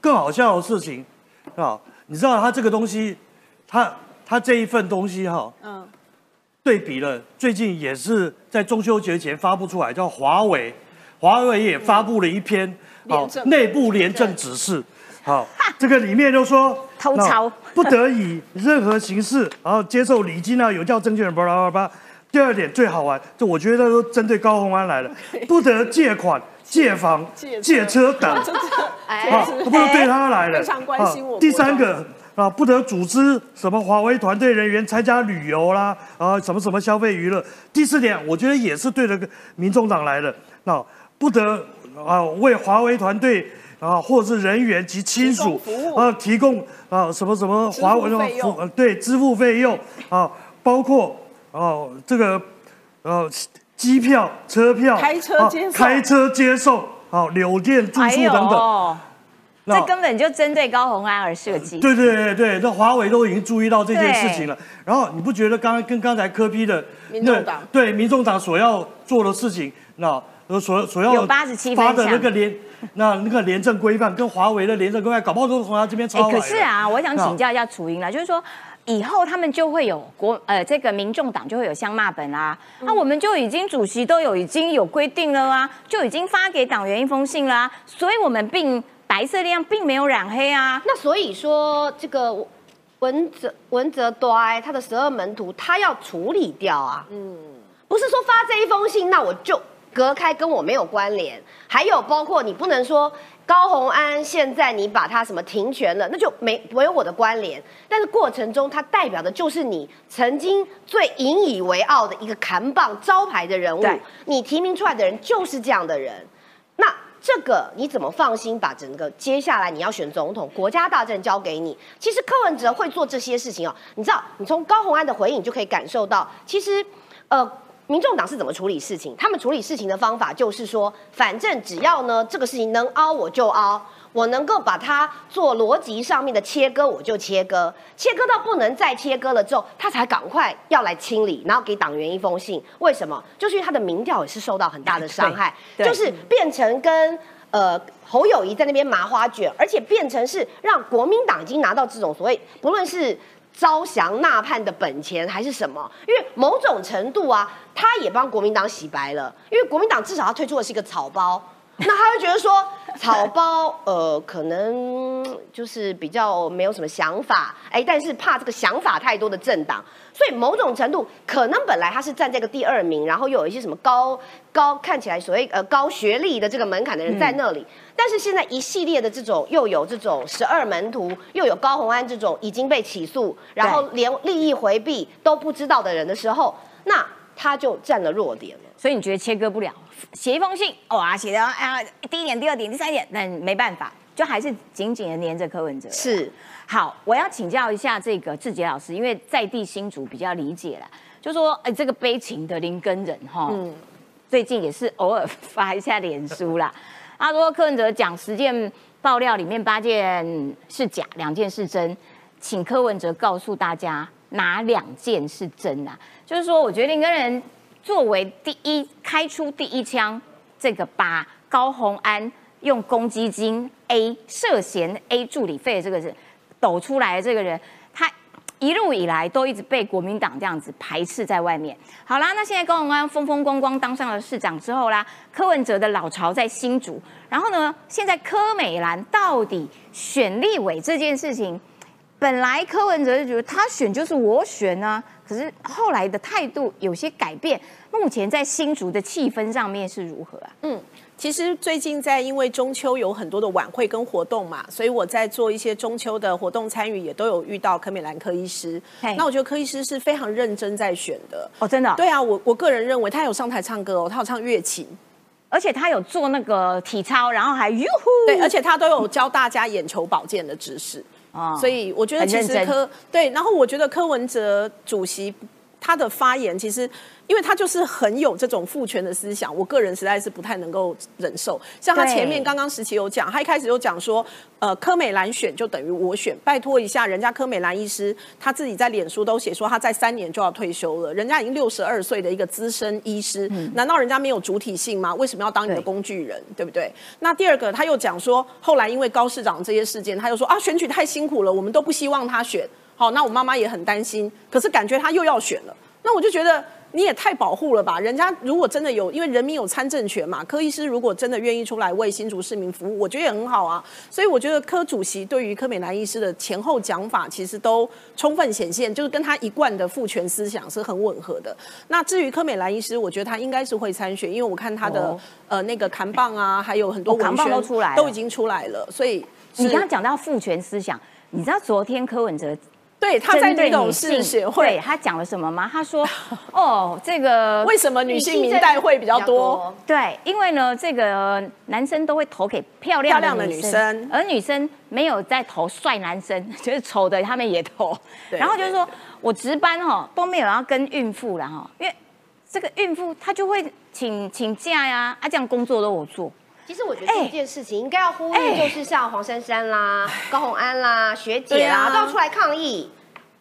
更好笑的事情啊，你知道他这个东西，他他这一份东西哈，嗯，对比了最近也是在中秋节前发布出来，叫华为，华为也发布了一篇好内部廉政指示。好，这个里面就说偷抄 *laughs* 不得以任何形式，然 *laughs* 后接受礼金啊，有效证券，巴拉巴拉。第二点最好玩，就我觉得都针对高鸿安来了，*laughs* 不得借款、借房、借车等，啊，不能对他来了。非常关心我。第三个啊，不得组织什么华为团队人员参加旅游啦，啊，什么什么消费娱乐。第四点，我觉得也是对着民众党来的，那不得啊为华为团队。啊，或者是人员及亲属啊，提供啊什么什么华为的服对支付费用啊，包括啊这个呃机票、车票、开车接送、开车接送啊、酒店住宿等等，这根本就针对高鸿安而设计。对对对对，那华为都已经注意到这件事情了。然后你不觉得刚刚跟刚才科批的民众党对民众党所要做的事情，那所所要发的那个连。*laughs* 那那个廉政规范跟华为的廉政规范，搞不好都是从他这边抄来可是啊，我想请教一下楚英啦，就是说以后他们就会有国呃这个民众党就会有相骂本啦。那我们就已经主席都有已经有规定了啊，就已经发给党员一封信啦，所以我们并。白色力量并没有染黑啊。那所以说这个文泽文泽端他的十二门徒，他要处理掉啊。嗯，不是说发这一封信，那我就隔开跟我没有关联。还有包括你不能说。高红安现在你把他什么停权了，那就没没有我的关联。但是过程中，他代表的就是你曾经最引以为傲的一个扛棒招牌的人物。你提名出来的人就是这样的人。那这个你怎么放心把整个接下来你要选总统国家大政交给你？其实柯文哲会做这些事情哦。你知道，你从高红安的回应就可以感受到，其实呃。民众党是怎么处理事情？他们处理事情的方法就是说，反正只要呢这个事情能凹我就凹，我能够把它做逻辑上面的切割我就切割，切割到不能再切割了之后，他才赶快要来清理，然后给党员一封信。为什么？就是因为他的民调也是受到很大的伤害，就是变成跟呃侯友谊在那边麻花卷，而且变成是让国民党已经拿到这种所谓不论是。招降纳叛的本钱还是什么？因为某种程度啊，他也帮国民党洗白了。因为国民党至少他推出的是一个草包，*laughs* 那他会觉得说草包呃可能就是比较没有什么想法，哎，但是怕这个想法太多的政党。所以某种程度，可能本来他是站这个第二名，然后又有一些什么高高看起来所谓呃高学历的这个门槛的人在那里，但是现在一系列的这种又有这种十二门徒，又有高红安这种已经被起诉，然后连利益回避都不知道的人的时候，那他就占了弱点了。所以你觉得切割不了，写一封信哇，写的啊第一点、第二点、第三点，那没办法，就还是紧紧的黏着柯文哲。是。好，我要请教一下这个志杰老师，因为在地新主比较理解了，就说，哎，这个悲情的林根人哈，最近也是偶尔发一下脸书啦。*laughs* 他说柯文哲讲十件爆料里面八件是假，两件是真，请柯文哲告诉大家哪两件是真啊？就是说，我觉得林根人作为第一开出第一枪，这个把高红安用公积金 A 涉嫌 A 助理费的这个人。抖出来的这个人，他一路以来都一直被国民党这样子排斥在外面。好啦，那现在高虹安风风光光当上了市长之后啦，柯文哲的老巢在新竹，然后呢，现在柯美兰到底选立委这件事情，本来柯文哲就觉得他选就是我选啊，可是后来的态度有些改变。目前在新竹的气氛上面是如何啊？嗯。其实最近在因为中秋有很多的晚会跟活动嘛，所以我在做一些中秋的活动参与，也都有遇到柯美兰科医师。那我觉得柯医师是非常认真在选的哦，真的。对啊，我我个人认为他有上台唱歌哦，他有唱乐琴，而且他有做那个体操，然后还哟呼。对，而且他都有教大家眼球保健的知识啊，所以我觉得其实柯对，然后我觉得柯文哲主席他的发言其实。因为他就是很有这种父权的思想，我个人实在是不太能够忍受。像他前面刚刚时期有讲，他一开始就讲说，呃，柯美兰选就等于我选，拜托一下，人家柯美兰医师他自己在脸书都写说他在三年就要退休了，人家已经六十二岁的一个资深医师，难道人家没有主体性吗？为什么要当你的工具人，对不对？那第二个他又讲说，后来因为高市长这些事件，他又说啊，选举太辛苦了，我们都不希望他选。好，那我妈妈也很担心，可是感觉他又要选了，那我就觉得。你也太保护了吧！人家如果真的有，因为人民有参政权嘛，柯医师如果真的愿意出来为新竹市民服务，我觉得也很好啊。所以我觉得柯主席对于柯美兰医师的前后讲法，其实都充分显现，就是跟他一贯的父权思想是很吻合的。那至于柯美兰医师，我觉得他应该是会参选，因为我看他的呃那个扛棒啊，还有很多文宣都出来，都已经出来了。所以你刚刚讲到父权思想，你知道昨天柯文哲。对，他在女董事协会，他讲了什么吗？他说：*laughs* “哦，这个为什么女性民代会比较多？对，因为呢，这个男生都会投给漂亮的女生，而女生没有在投帅男生，*laughs* 就是丑的他们也投。然后就是说我值班哈都没有要跟孕妇了哈，因为这个孕妇她就会请请假呀，啊，这样工作都我做。其实我觉得这件事情应该要呼吁，就是像黄珊珊啦、高红安啦、学姐啦，都要出来抗议。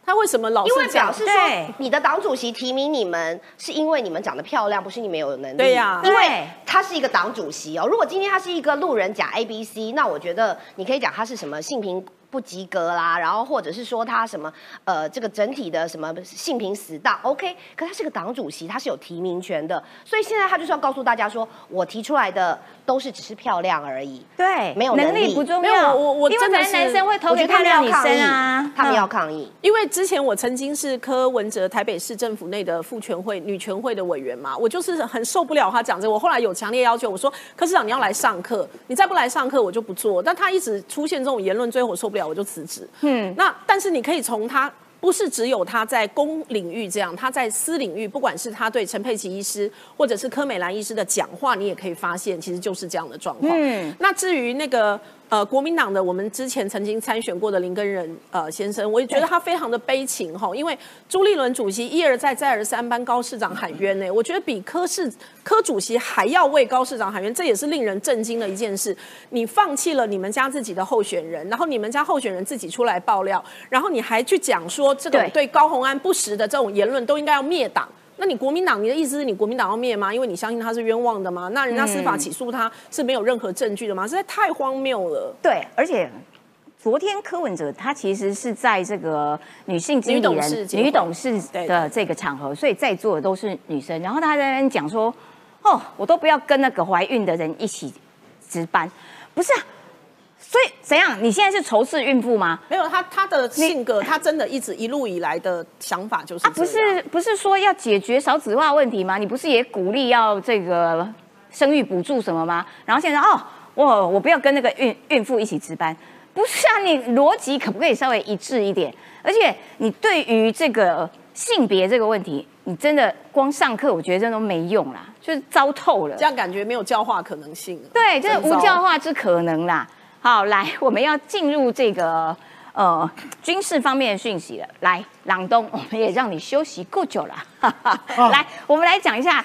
他为什么老是？因为表示说，你的党主席提名你们，是因为你们长得漂亮，不是你们有能力。对呀，因为。他是一个党主席哦。如果今天他是一个路人甲 A B C，那我觉得你可以讲他是什么性平。不及格啦，然后或者是说他什么呃，这个整体的什么性平死当，OK，可他是个党主席，他是有提名权的，所以现在他就是要告诉大家说，我提出来的都是只是漂亮而已，对，没有能力不重要。我我真的男生会投给漂亮女生啊，他们要抗议，因为之前我曾经是柯文哲台北市政府内的妇权会女权会的委员嘛，我就是很受不了他讲这，我后来有强烈要求，我说柯市长你要来上课，你再不来上课我就不做。但他一直出现这种言论，最后我受不了。我就辞职。嗯，那但是你可以从他不是只有他在公领域这样，他在私领域，不管是他对陈佩琪医师或者是柯美兰医师的讲话，你也可以发现，其实就是这样的状况。嗯，那至于那个。呃，国民党的我们之前曾经参选过的林根仁呃先生，我也觉得他非常的悲情哈，因为朱立伦主席一而再再而三帮高市长喊冤呢，我觉得比柯市柯主席还要为高市长喊冤，这也是令人震惊的一件事。你放弃了你们家自己的候选人，然后你们家候选人自己出来爆料，然后你还去讲说这种对高红安不实的这种言论都应该要灭党。那你国民党，你的意思是你国民党要灭吗？因为你相信他是冤枉的吗？那人家司法起诉他是没有任何证据的吗？实在太荒谬了。对，而且昨天柯文哲他其实是在这个女性经理人、女董事的这个场合，所以在座的都是女生。然后他在那边讲说：“哦，我都不要跟那个怀孕的人一起值班。”不是啊。所以怎样？你现在是仇视孕妇吗？没有，他他的性格，他真的一直一路以来的想法就是啊，不是不是说要解决少子化问题吗？你不是也鼓励要这个生育补助什么吗？然后现在哦，我我不要跟那个孕孕妇一起值班，不是啊？你逻辑可不可以稍微一致一点？而且你对于这个性别这个问题，你真的光上课，我觉得这都没用啦，就是糟透了。这样感觉没有教化可能性。对，就是无教化之可能啦。好，来，我们要进入这个呃军事方面的讯息了。来，朗东，我们也让你休息够久了。哈哈 *laughs* 来，我们来讲一下，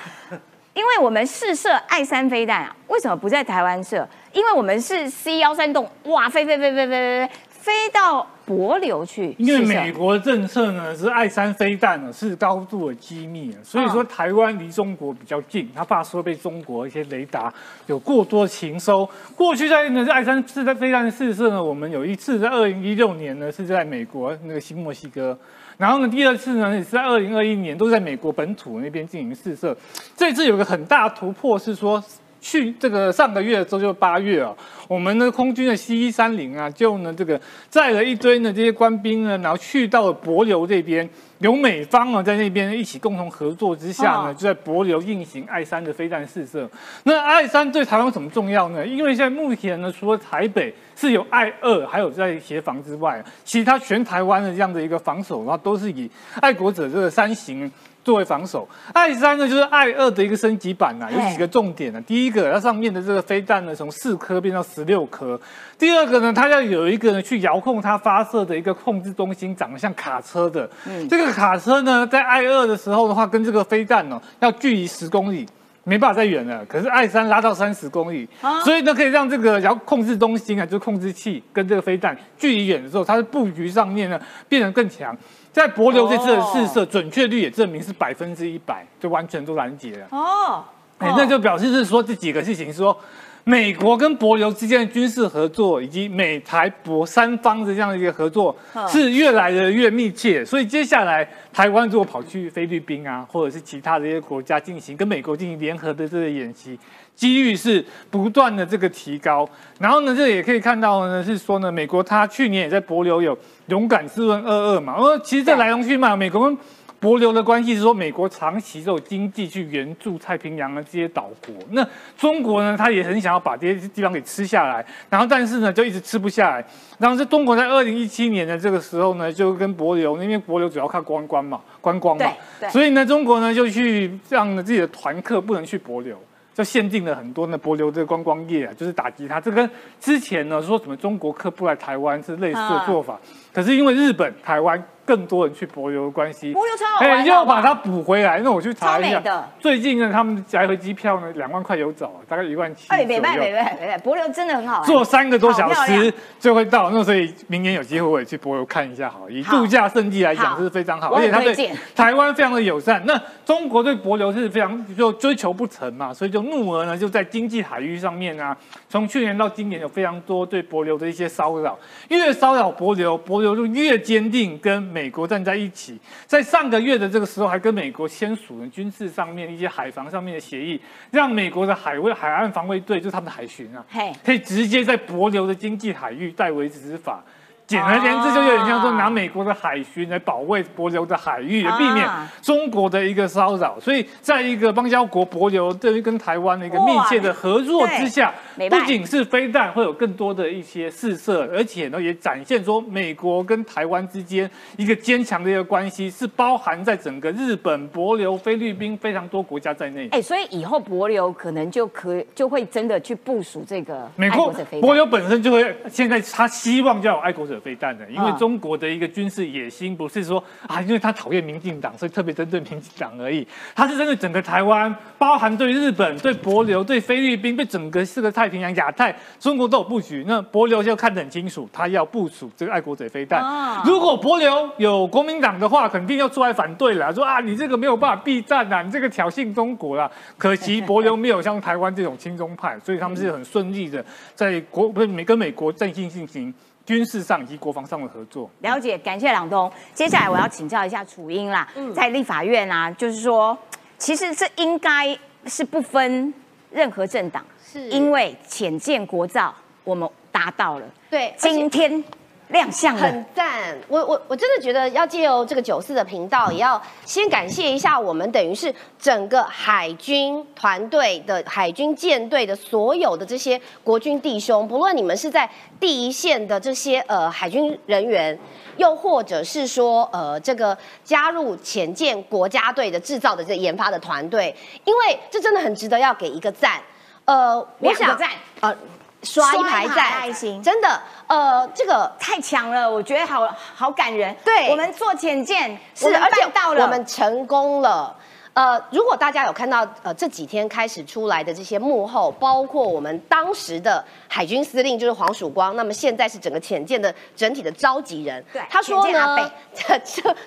因为我们试射爱三飞弹啊，为什么不在台湾射？因为我们是 C 幺三栋，哇，飞飞飞飞飞飞飞。飞到柏流去，因为美国政策呢是爱三飞弹呢是高度的机密啊，所以说台湾离中国比较近，他怕说被中国一些雷达有过多情收。过去在呢爱三是在飞弹试射呢，我们有一次在二零一六年呢是在美国那个新墨西哥，然后呢第二次呢也是在二零二一年都在美国本土那边进行试射。这次有个很大突破是说。去这个上个月的时候就八月啊，我们的空军的 C 一三零啊，就呢这个载了一堆呢这些官兵呢，然后去到了博流这边，有美方啊在那边一起共同合作之下呢，就在博流进行爱三的飞弹试射。那爱三对台湾什么重要呢？因为现在目前呢，除了台北是有爱二，还有在协防之外，其他全台湾的这样的一个防守，然后都是以爱国者这个三型。作为防守，i 三呢就是 i 二的一个升级版呐，有几个重点呢。第一个，它上面的这个飞弹呢，从四颗变到十六颗。第二个呢，它要有一个呢去遥控它发射的一个控制中心，长得像卡车的。嗯，这个卡车呢，在 i 二的时候的话，跟这个飞弹呢要距离十公里，没办法再远了。可是 i 三拉到三十公里，所以呢可以让这个遥控制中心啊，就是控制器跟这个飞弹距离远的时候，它的布局上面呢变得更强。在博流这次的试射准确率也证明是百分之一百，就完全都拦截了。哦，哎，那就表示是说这几个事情，说美国跟博流之间的军事合作，以及美台博三方的这样的一个合作，是越来的越密切。所以接下来台湾如果跑去菲律宾啊，或者是其他的一些国家进行跟美国进行联合的这个演习。机遇是不断的这个提高，然后呢，这也可以看到呢，是说呢，美国它去年也在博流有勇敢试问二二嘛，而其实这来龙去脉，美国跟博流的关系是说，美国长期都有经济去援助太平洋的这些岛国，那中国呢，他也很想要把这些地方给吃下来，然后但是呢，就一直吃不下来，然后是中国在二零一七年的这个时候呢，就跟博流，因为博流主要靠观光嘛，观光嘛，所以呢，中国呢就去让自己的团客不能去博流。就限定了很多呢，博流这个观光业啊，就是打击它。这跟之前呢说什么中国客不来台湾是类似的做法。可是因为日本、台湾更多人去柏流的关系，柏流超好玩，要把它补回来。那我去查一下，最近呢，他们来回机票呢两万块有找，大概一万七。哎，没卖没卖没卖，柏流真的很好，坐三个多小时就会到。那所以明年有机会我也去柏流看一下，好，以度假胜地来讲是非常好，而且他对台湾非常的友善。那中国对柏流是非常就追求不成嘛，所以就怒而呢就在经济海域上面啊，从去年到今年有非常多对柏流的一些骚扰，越骚扰柏流，柏流就越坚定跟美国站在一起。在上个月的这个时候，还跟美国签署了军事上面一些海防上面的协议，让美国的海卫海岸防卫队就是他们的海巡啊，可以直接在柏流的经济海域代为执法。简而言之，就有点像说拿美国的海巡来保卫柏流的海域，避免中国的一个骚扰。所以，在一个邦交国柏流对于跟台湾的一个密切的合作之下，不仅是飞弹会有更多的一些试射，而且呢，也展现说美国跟台湾之间一个坚强的一个关系，是包含在整个日本、柏流、菲律宾非常多国家在内。哎，所以以后柏流可能就可就会真的去部署这个美国柏流本身就会现在他希望就要爱国者。飞弹的，因为中国的一个军事野心不是说啊，因为他讨厌民进党，所以特别针对民进党而已。他是针对整个台湾，包含对日本、对博流、对菲律宾、对整个四个太平洋、亚太，中国都有布局。那博流就看得很清楚，他要部署这个爱国者飞弹。如果博流有国民党的话，肯定要出来反对了，说啊，你这个没有办法避战啊，你这个挑衅中国了。可惜博流没有像台湾这种亲中派，所以他们是很顺利的在国不是美跟美国战线进行。军事上以及国防上的合作，了解，感谢朗东。接下来我要请教一下楚英啦，在立法院啊，就是说，其实这应该是不分任何政党，是因为浅见国造，我们达到了。对，今天。亮相很赞，我我我真的觉得要借由这个九四的频道，也要先感谢一下我们等于是整个海军团队的海军舰队的所有的这些国军弟兄，不论你们是在第一线的这些呃海军人员，又或者是说呃这个加入潜舰国家队的制造的这研发的团队，因为这真的很值得要给一个赞，呃，我想赞，呃。刷一排赞，真的，呃，这个太强了，我觉得好好感人。对，我们做浅见是，而且到了，我们成功了。呃，如果大家有看到呃这几天开始出来的这些幕后，包括我们当时的海军司令就是黄曙光，那么现在是整个浅见的整体的召集人。对，他说呢，这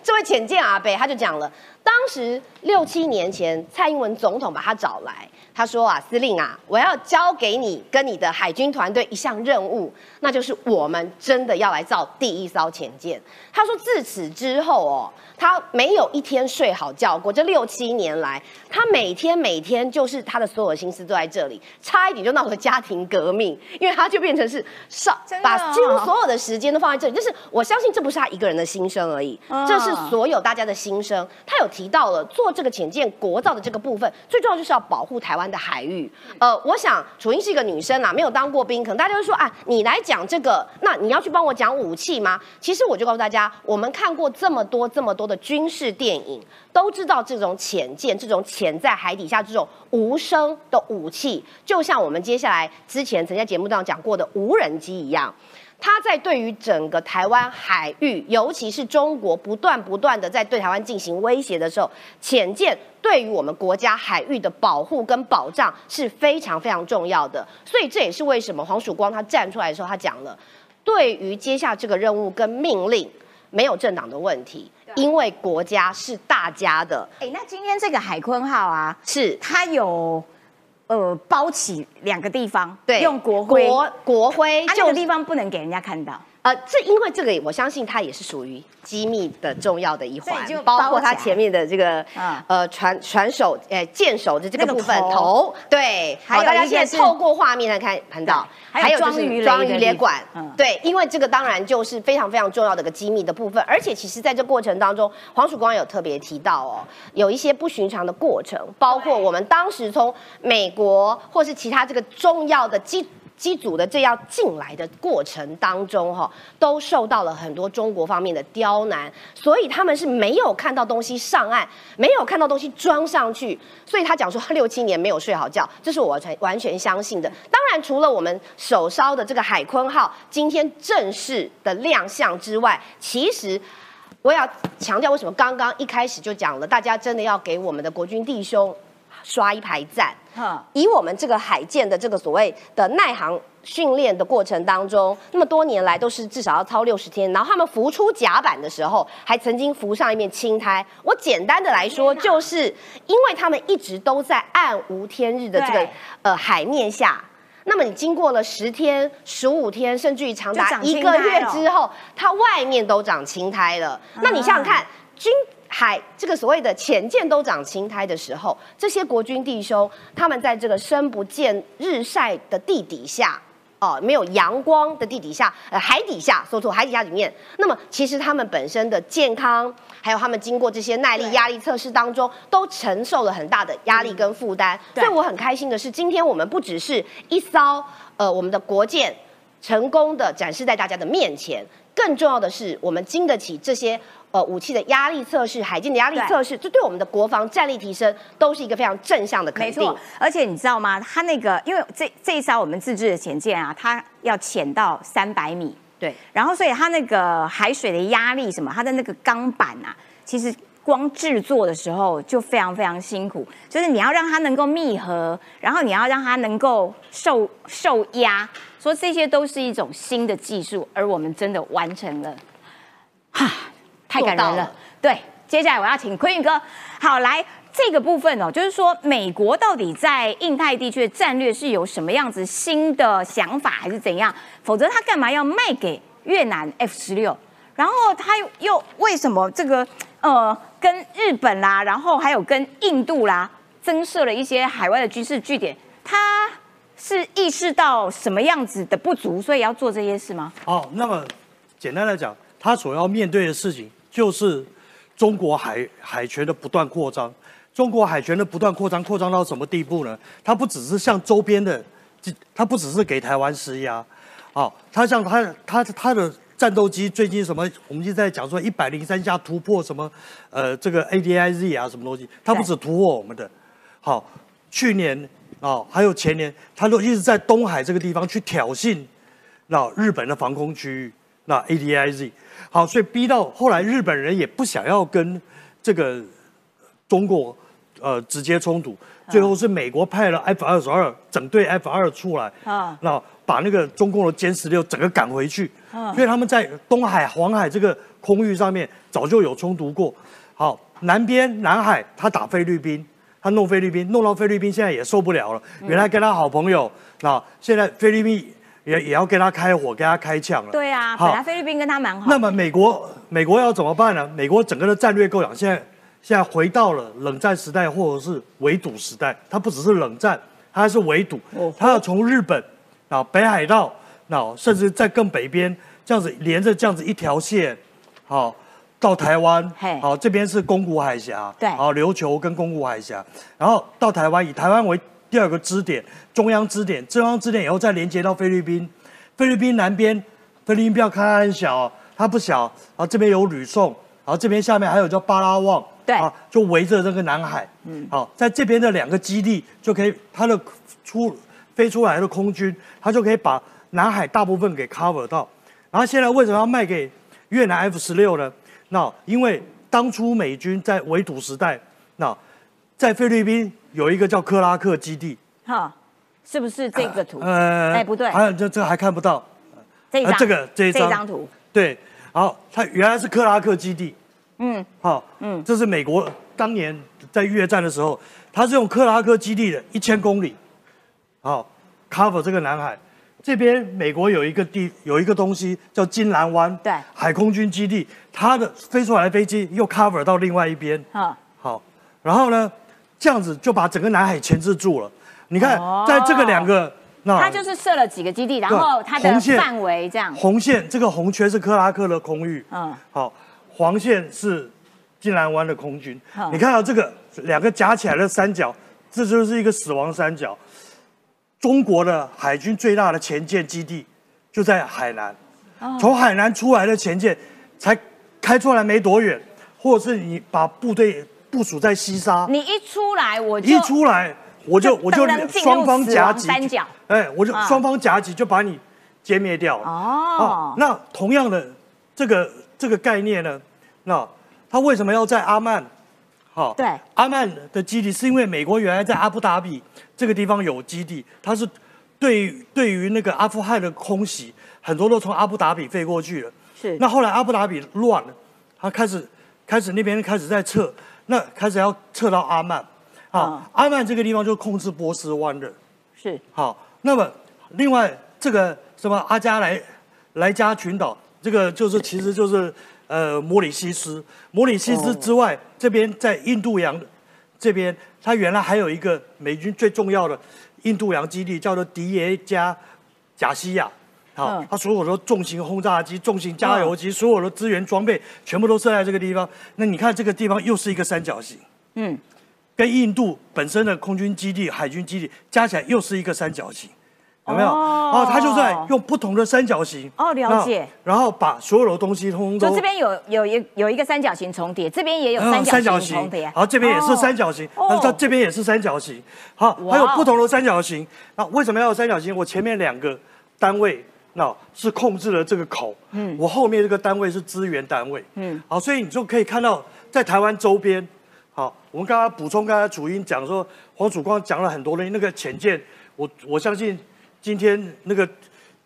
这位浅见阿北他就讲了，当时六七年前蔡英文总统把他找来。他说啊，司令啊，我要交给你跟你的海军团队一项任务，那就是我们真的要来造第一艘潜舰。他说自此之后哦。他没有一天睡好觉过，这六七年来，他每天每天就是他的所有心思都在这里，差一点就闹了家庭革命，因为他就变成是少把几乎所有的时间都放在这里。就是我相信这不是他一个人的心声而已，这是所有大家的心声。他有提到了做这个潜舰国造的这个部分，最重要就是要保护台湾的海域。呃，我想楚英是一个女生啊，没有当过兵，可能大家会说啊，你来讲这个，那你要去帮我讲武器吗？其实我就告诉大家，我们看过这么多这么多。的军事电影都知道，这种潜舰、这种潜在海底下这种无声的武器，就像我们接下来之前曾在节目当中讲过的无人机一样，它在对于整个台湾海域，尤其是中国不断不断的在对台湾进行威胁的时候，潜舰对于我们国家海域的保护跟保障是非常非常重要的。所以这也是为什么黄曙光他站出来的时候，他讲了，对于接下这个任务跟命令，没有政党的问题。因为国家是大家的，哎，那今天这个海坤号啊，是它有呃包起两个地方，对，用国徽，国国徽，这个地方不能给人家看到。呃，这因为这个，我相信它也是属于机密的重要的一环，包括它前面的这个呃船船手呃舰手的这个部分头，对，好，大家现在透过画面来看看到，还有就是装鱼雷管，对，因为这个当然就是非常非常重要的一个机密的部分，而且其实在这过程当中，黄曙光有特别提到哦，有一些不寻常的过程，包括我们当时从美国或是其他这个重要的机。机组的这要进来的过程当中，哈，都受到了很多中国方面的刁难，所以他们是没有看到东西上岸，没有看到东西装上去，所以他讲说六七年没有睡好觉，这是我全完全相信的。当然，除了我们手烧的这个海坤号今天正式的亮相之外，其实我要强调为什么刚刚一开始就讲了，大家真的要给我们的国军弟兄刷一排赞。以我们这个海舰的这个所谓的耐航训练的过程当中，那么多年来都是至少要操六十天，然后他们浮出甲板的时候，还曾经浮上一面青苔。我简单的来说，就是因为他们一直都在暗无天日的这个呃海面下，那么你经过了十天、十五天，甚至于长达一个月之后，它外面都长青苔了。那你想想看，军。海这个所谓的浅见都长青苔的时候，这些国军弟兄，他们在这个深不见日晒的地底下，哦，没有阳光的地底下，呃，海底下，说错，海底下里面，那么其实他们本身的健康，还有他们经过这些耐力压力测试当中，都承受了很大的压力跟负担。所以我很开心的是，今天我们不只是一艘呃我们的国舰成功的展示在大家的面前，更重要的是，我们经得起这些。呃，武器的压力测试、海军的压力测试，这对我们的国防战力提升都是一个非常正向的肯定。没错，而且你知道吗？它那个，因为这这一艘我们自制的潜舰啊，它要潜到三百米，对。然后，所以它那个海水的压力什么，它的那个钢板啊，其实光制作的时候就非常非常辛苦。就是你要让它能够密合，然后你要让它能够受受压，说这些都是一种新的技术，而我们真的完成了，哈。太感人了，对。接下来我要请坤宇哥，好来这个部分哦，就是说美国到底在印太地区的战略是有什么样子新的想法，还是怎样？否则他干嘛要卖给越南 F 十六？然后他又为什么这个呃跟日本啦，然后还有跟印度啦增设了一些海外的军事据点？他是意识到什么样子的不足，所以要做这些事吗？哦，那么简单来讲，他所要面对的事情。就是中国海海权的不断扩张，中国海权的不断扩张，扩张到什么地步呢？它不只是向周边的，它不只是给台湾施压，哦，它像它它它的战斗机最近什么，我们就在讲说一百零三架突破什么，呃，这个 A D I Z 啊什么东西，它不止突破我们的，好，去年啊还有前年，他都一直在东海这个地方去挑衅，那日本的防空区域，那 A D I Z。好，所以逼到后来，日本人也不想要跟这个中国呃直接冲突，最后是美国派了 F 二十二整队 F 二出来，啊，那把那个中共的歼十六整个赶回去，所以他们在东海、黄海这个空域上面早就有冲突过。好，南边南海他打菲律宾，他弄菲律宾，弄到菲律宾现在也受不了了。原来跟他好朋友，那现在菲律宾。也也要跟他开火，跟他开枪了。对啊，本来菲律宾跟他蛮好。那么美国，美国要怎么办呢？美国整个的战略构想，现在现在回到了冷战时代或者是围堵时代。它不只是冷战，它还是围堵。它要从日本啊北海道，那甚至在更北边这样子连着这样子一条线，好到台湾。好这边是宫古海峡，对，好琉球跟宫古海峡，然后到台湾以台湾为。第二个支点，中央支点，中央支点以后再连接到菲律宾，菲律宾南边，菲律宾不要看它很小，它不小，然后这边有吕宋，然后这边下面还有叫巴拉望，对，啊，就围着这个南海，嗯，好，在这边的两个基地就可以，它的出飞出来的空军，它就可以把南海大部分给 cover 到，然后现在为什么要卖给越南 F 十六呢？那因为当初美军在围堵时代，那在菲律宾。有一个叫克拉克基地，哈，是不是这个图？呃，哎，不对，还有这这还看不到，这张这个这一张图，对，好，它原来是克拉克基地，嗯，好，嗯，这是美国当年在越战的时候，它是用克拉克基地的一千公里，好，cover 这个南海，这边美国有一个地有一个东西叫金兰湾，对，海空军基地，它的飞出来的飞机又 cover 到另外一边，好，好，然后呢？这样子就把整个南海钳制住了。你看，在这个两个，那它就是设了几个基地，然后它的范围这样。红线这个红圈是克拉克的空域，嗯，好，黄线是金兰湾的空军。你看到这个两个夹起来的三角，这就是一个死亡三角。中国的海军最大的前舰基地就在海南，从海南出来的前舰才开出来没多远，或者是你把部队。部署在西沙，你一出来我就一出来我就我就双方夹击，哎，我就双方夹击就把你歼灭掉了。哦，那同样的这个这个概念呢，那他为什么要在阿曼？好，对，阿曼的基地是因为美国原来在阿布达比这个地方有基地，它是对对于那个阿富汗的空袭，很多都从阿布达比飞过去了。是。那后来阿布达比乱了，他开始开始那边开始在撤，那开始要撤到阿曼。好，阿曼这个地方就控制波斯湾的。是。好，那么另外这个什么阿加莱莱加群岛，这个就是其实就是呃摩里西斯。摩里西斯之外，这边在印度洋这边，它原来还有一个美军最重要的印度洋基地，叫做迪耶加贾西亚。好，它所有的重型轰炸机、重型加油机，所有的资源装备全部都设在这个地方。那你看这个地方又是一个三角形。嗯。跟印度本身的空军基地、海军基地加起来又是一个三角形，有没有？哦，他就在用不同的三角形哦，了解。然后把所有的东西通通都，就这边有有一有一个三角形重叠，这边也有三角形重叠，然后这边也是三角形，那这这边也是三角形。好，还有不同的三角形。那为什么要有三角形？我前面两个单位那是控制了这个口，嗯，我后面这个单位是支援单位，嗯，好，所以你就可以看到在台湾周边。好，我们刚刚补充，刚才主音讲说黄曙光讲了很多的那个浅见，我我相信今天那个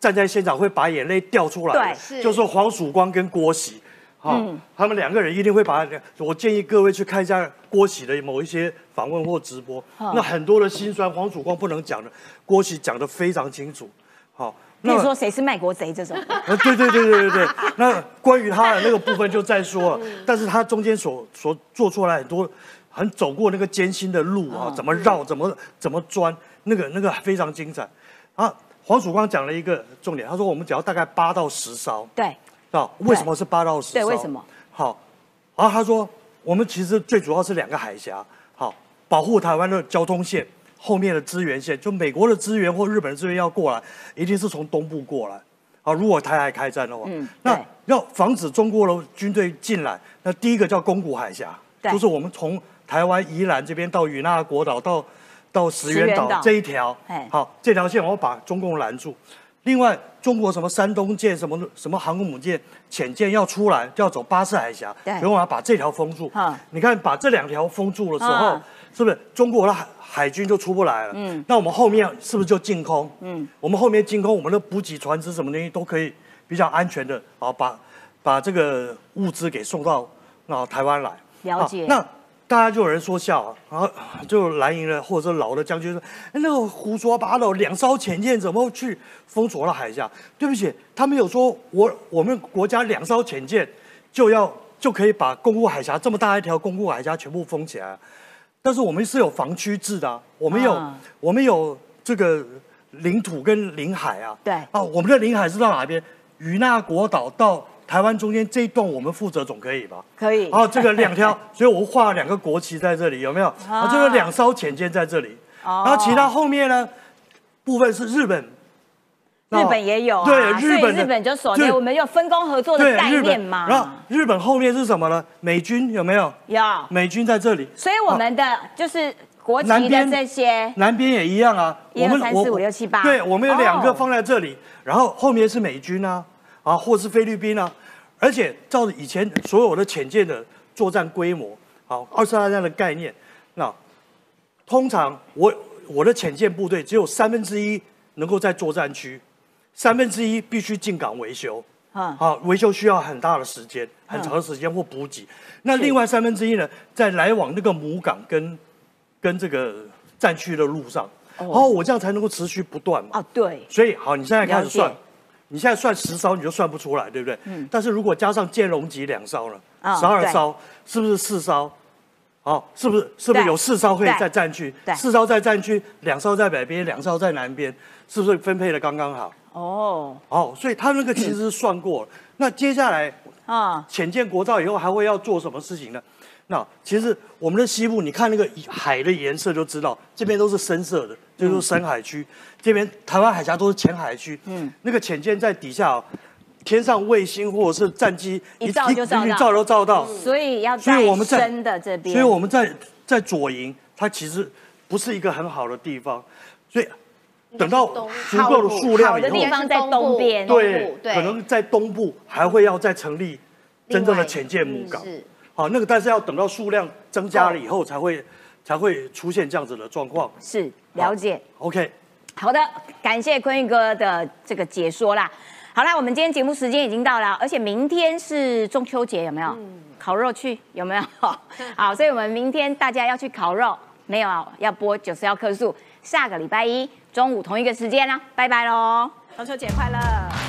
站在现场会把眼泪掉出来，对，就是黄曙光跟郭喜，好，他们两个人一定会把，我建议各位去看一下郭喜的某一些访问或直播，那很多的心酸，黄曙光不能讲的，郭喜讲的非常清楚，好。你说谁是卖国贼这种？呃，对对对对对对。*laughs* 那关于他的那个部分就再说，但是他中间所所做出来很多，很走过那个艰辛的路啊，怎么绕，怎么怎么钻，那个那个非常精彩。啊，黄曙光讲了一个重点，他说我们只要大概八到十艘。对。啊，为什么是八到十？对，为什么？好，然后他说我们其实最主要是两个海峡，好，保护台湾的交通线。后面的资源线，就美国的资源或日本的资源要过来，一定是从东部过来。啊，如果台海开战的话，那要防止中国的军队进来，那第一个叫宫古海峡，就是我们从台湾宜兰这边到与那国岛到到石垣岛这一条，好，这条线我要把中共拦住。另外，中国什么山东舰、什么什么航空母舰、潜舰要出来，就要走巴士海峡，所以我要把这条封住。你看，把这两条封住的时候，是不是中国的海？海军就出不来了，嗯，那我们后面是不是就进空？嗯，我们后面进空，我们的补给船只什么东西都可以比较安全的啊，把把这个物资给送到那台湾来。了解。那大家就有人说笑，然后就蓝营的或者是老的将军说：“那个胡说八道，两艘潜舰怎么去封锁了海峡？”对不起，他没有说我我们国家两艘潜舰就要就可以把公路海峡这么大一条公路海峡全部封起来。但是我们是有防区制的，我们有我们有这个领土跟领海啊。对啊，我们的领海是到哪边？与那国岛到台湾中间这一段，我们负责总可以吧？可以。啊这个两条，*laughs* 所以我画了两个国旗在这里，有没有？啊，这个两艘潜舰在这里。然后其他后面呢，部分是日本。日本也有啊，对，日本日本就锁定我们有分工合作的概念嘛。然后日本后面是什么呢？美军有没有？有，美军在这里。所以我们的就是国旗的这些，南边也一样啊。一二三四五六七八，对，我们有两个放在这里，然后后面是美军啊，啊，或是菲律宾啊。而且照以前所有的潜舰的作战规模，好，二次大战的概念，那通常我我的潜舰部队只有三分之一能够在作战区。三分之一必须进港维修，啊，好，维修需要很大的时间，很长的时间或补给。那另外三分之一呢，在来往那个母港跟跟这个战区的路上，哦我这样才能够持续不断嘛。啊，对。所以好，你现在开始算，你现在算十艘你就算不出来，对不对？嗯。但是如果加上建龙级两艘了，十二艘，是不是四艘？好，是不是？是不是有四艘可以在战区？四艘在战区，两艘在北边，两艘在南边，是不是分配的刚刚好？哦，哦，所以他那个其实是算过了。那接下来啊，浅见国造以后还会要做什么事情呢？那其实我们的西部，你看那个海的颜色就知道，这边都是深色的，就是深海区。这边台湾海峡都是浅海区。嗯，那个浅舰在底下，天上卫星或者是战机一照就照到，照都照到。所以要所以我们深的这边，所以我们在在左营，它其实不是一个很好的地方，所以。等到足够的数量以后，地方在东边，对，可能在东部还会要再成立真正的浅见母港。是，好，那个但是要等到数量增加了以后，才会才会出现这样子的状况。是，了解。OK，好的，感谢坤玉哥的这个解说啦。好啦，我们今天节目时间已经到了，而且明天是中秋节，有没有？烤肉去有没有？*laughs* 好，所以我们明天大家要去烤肉，没有要播九十要客诉，下个礼拜一中午同一个时间啦，拜拜喽，中秋节快乐。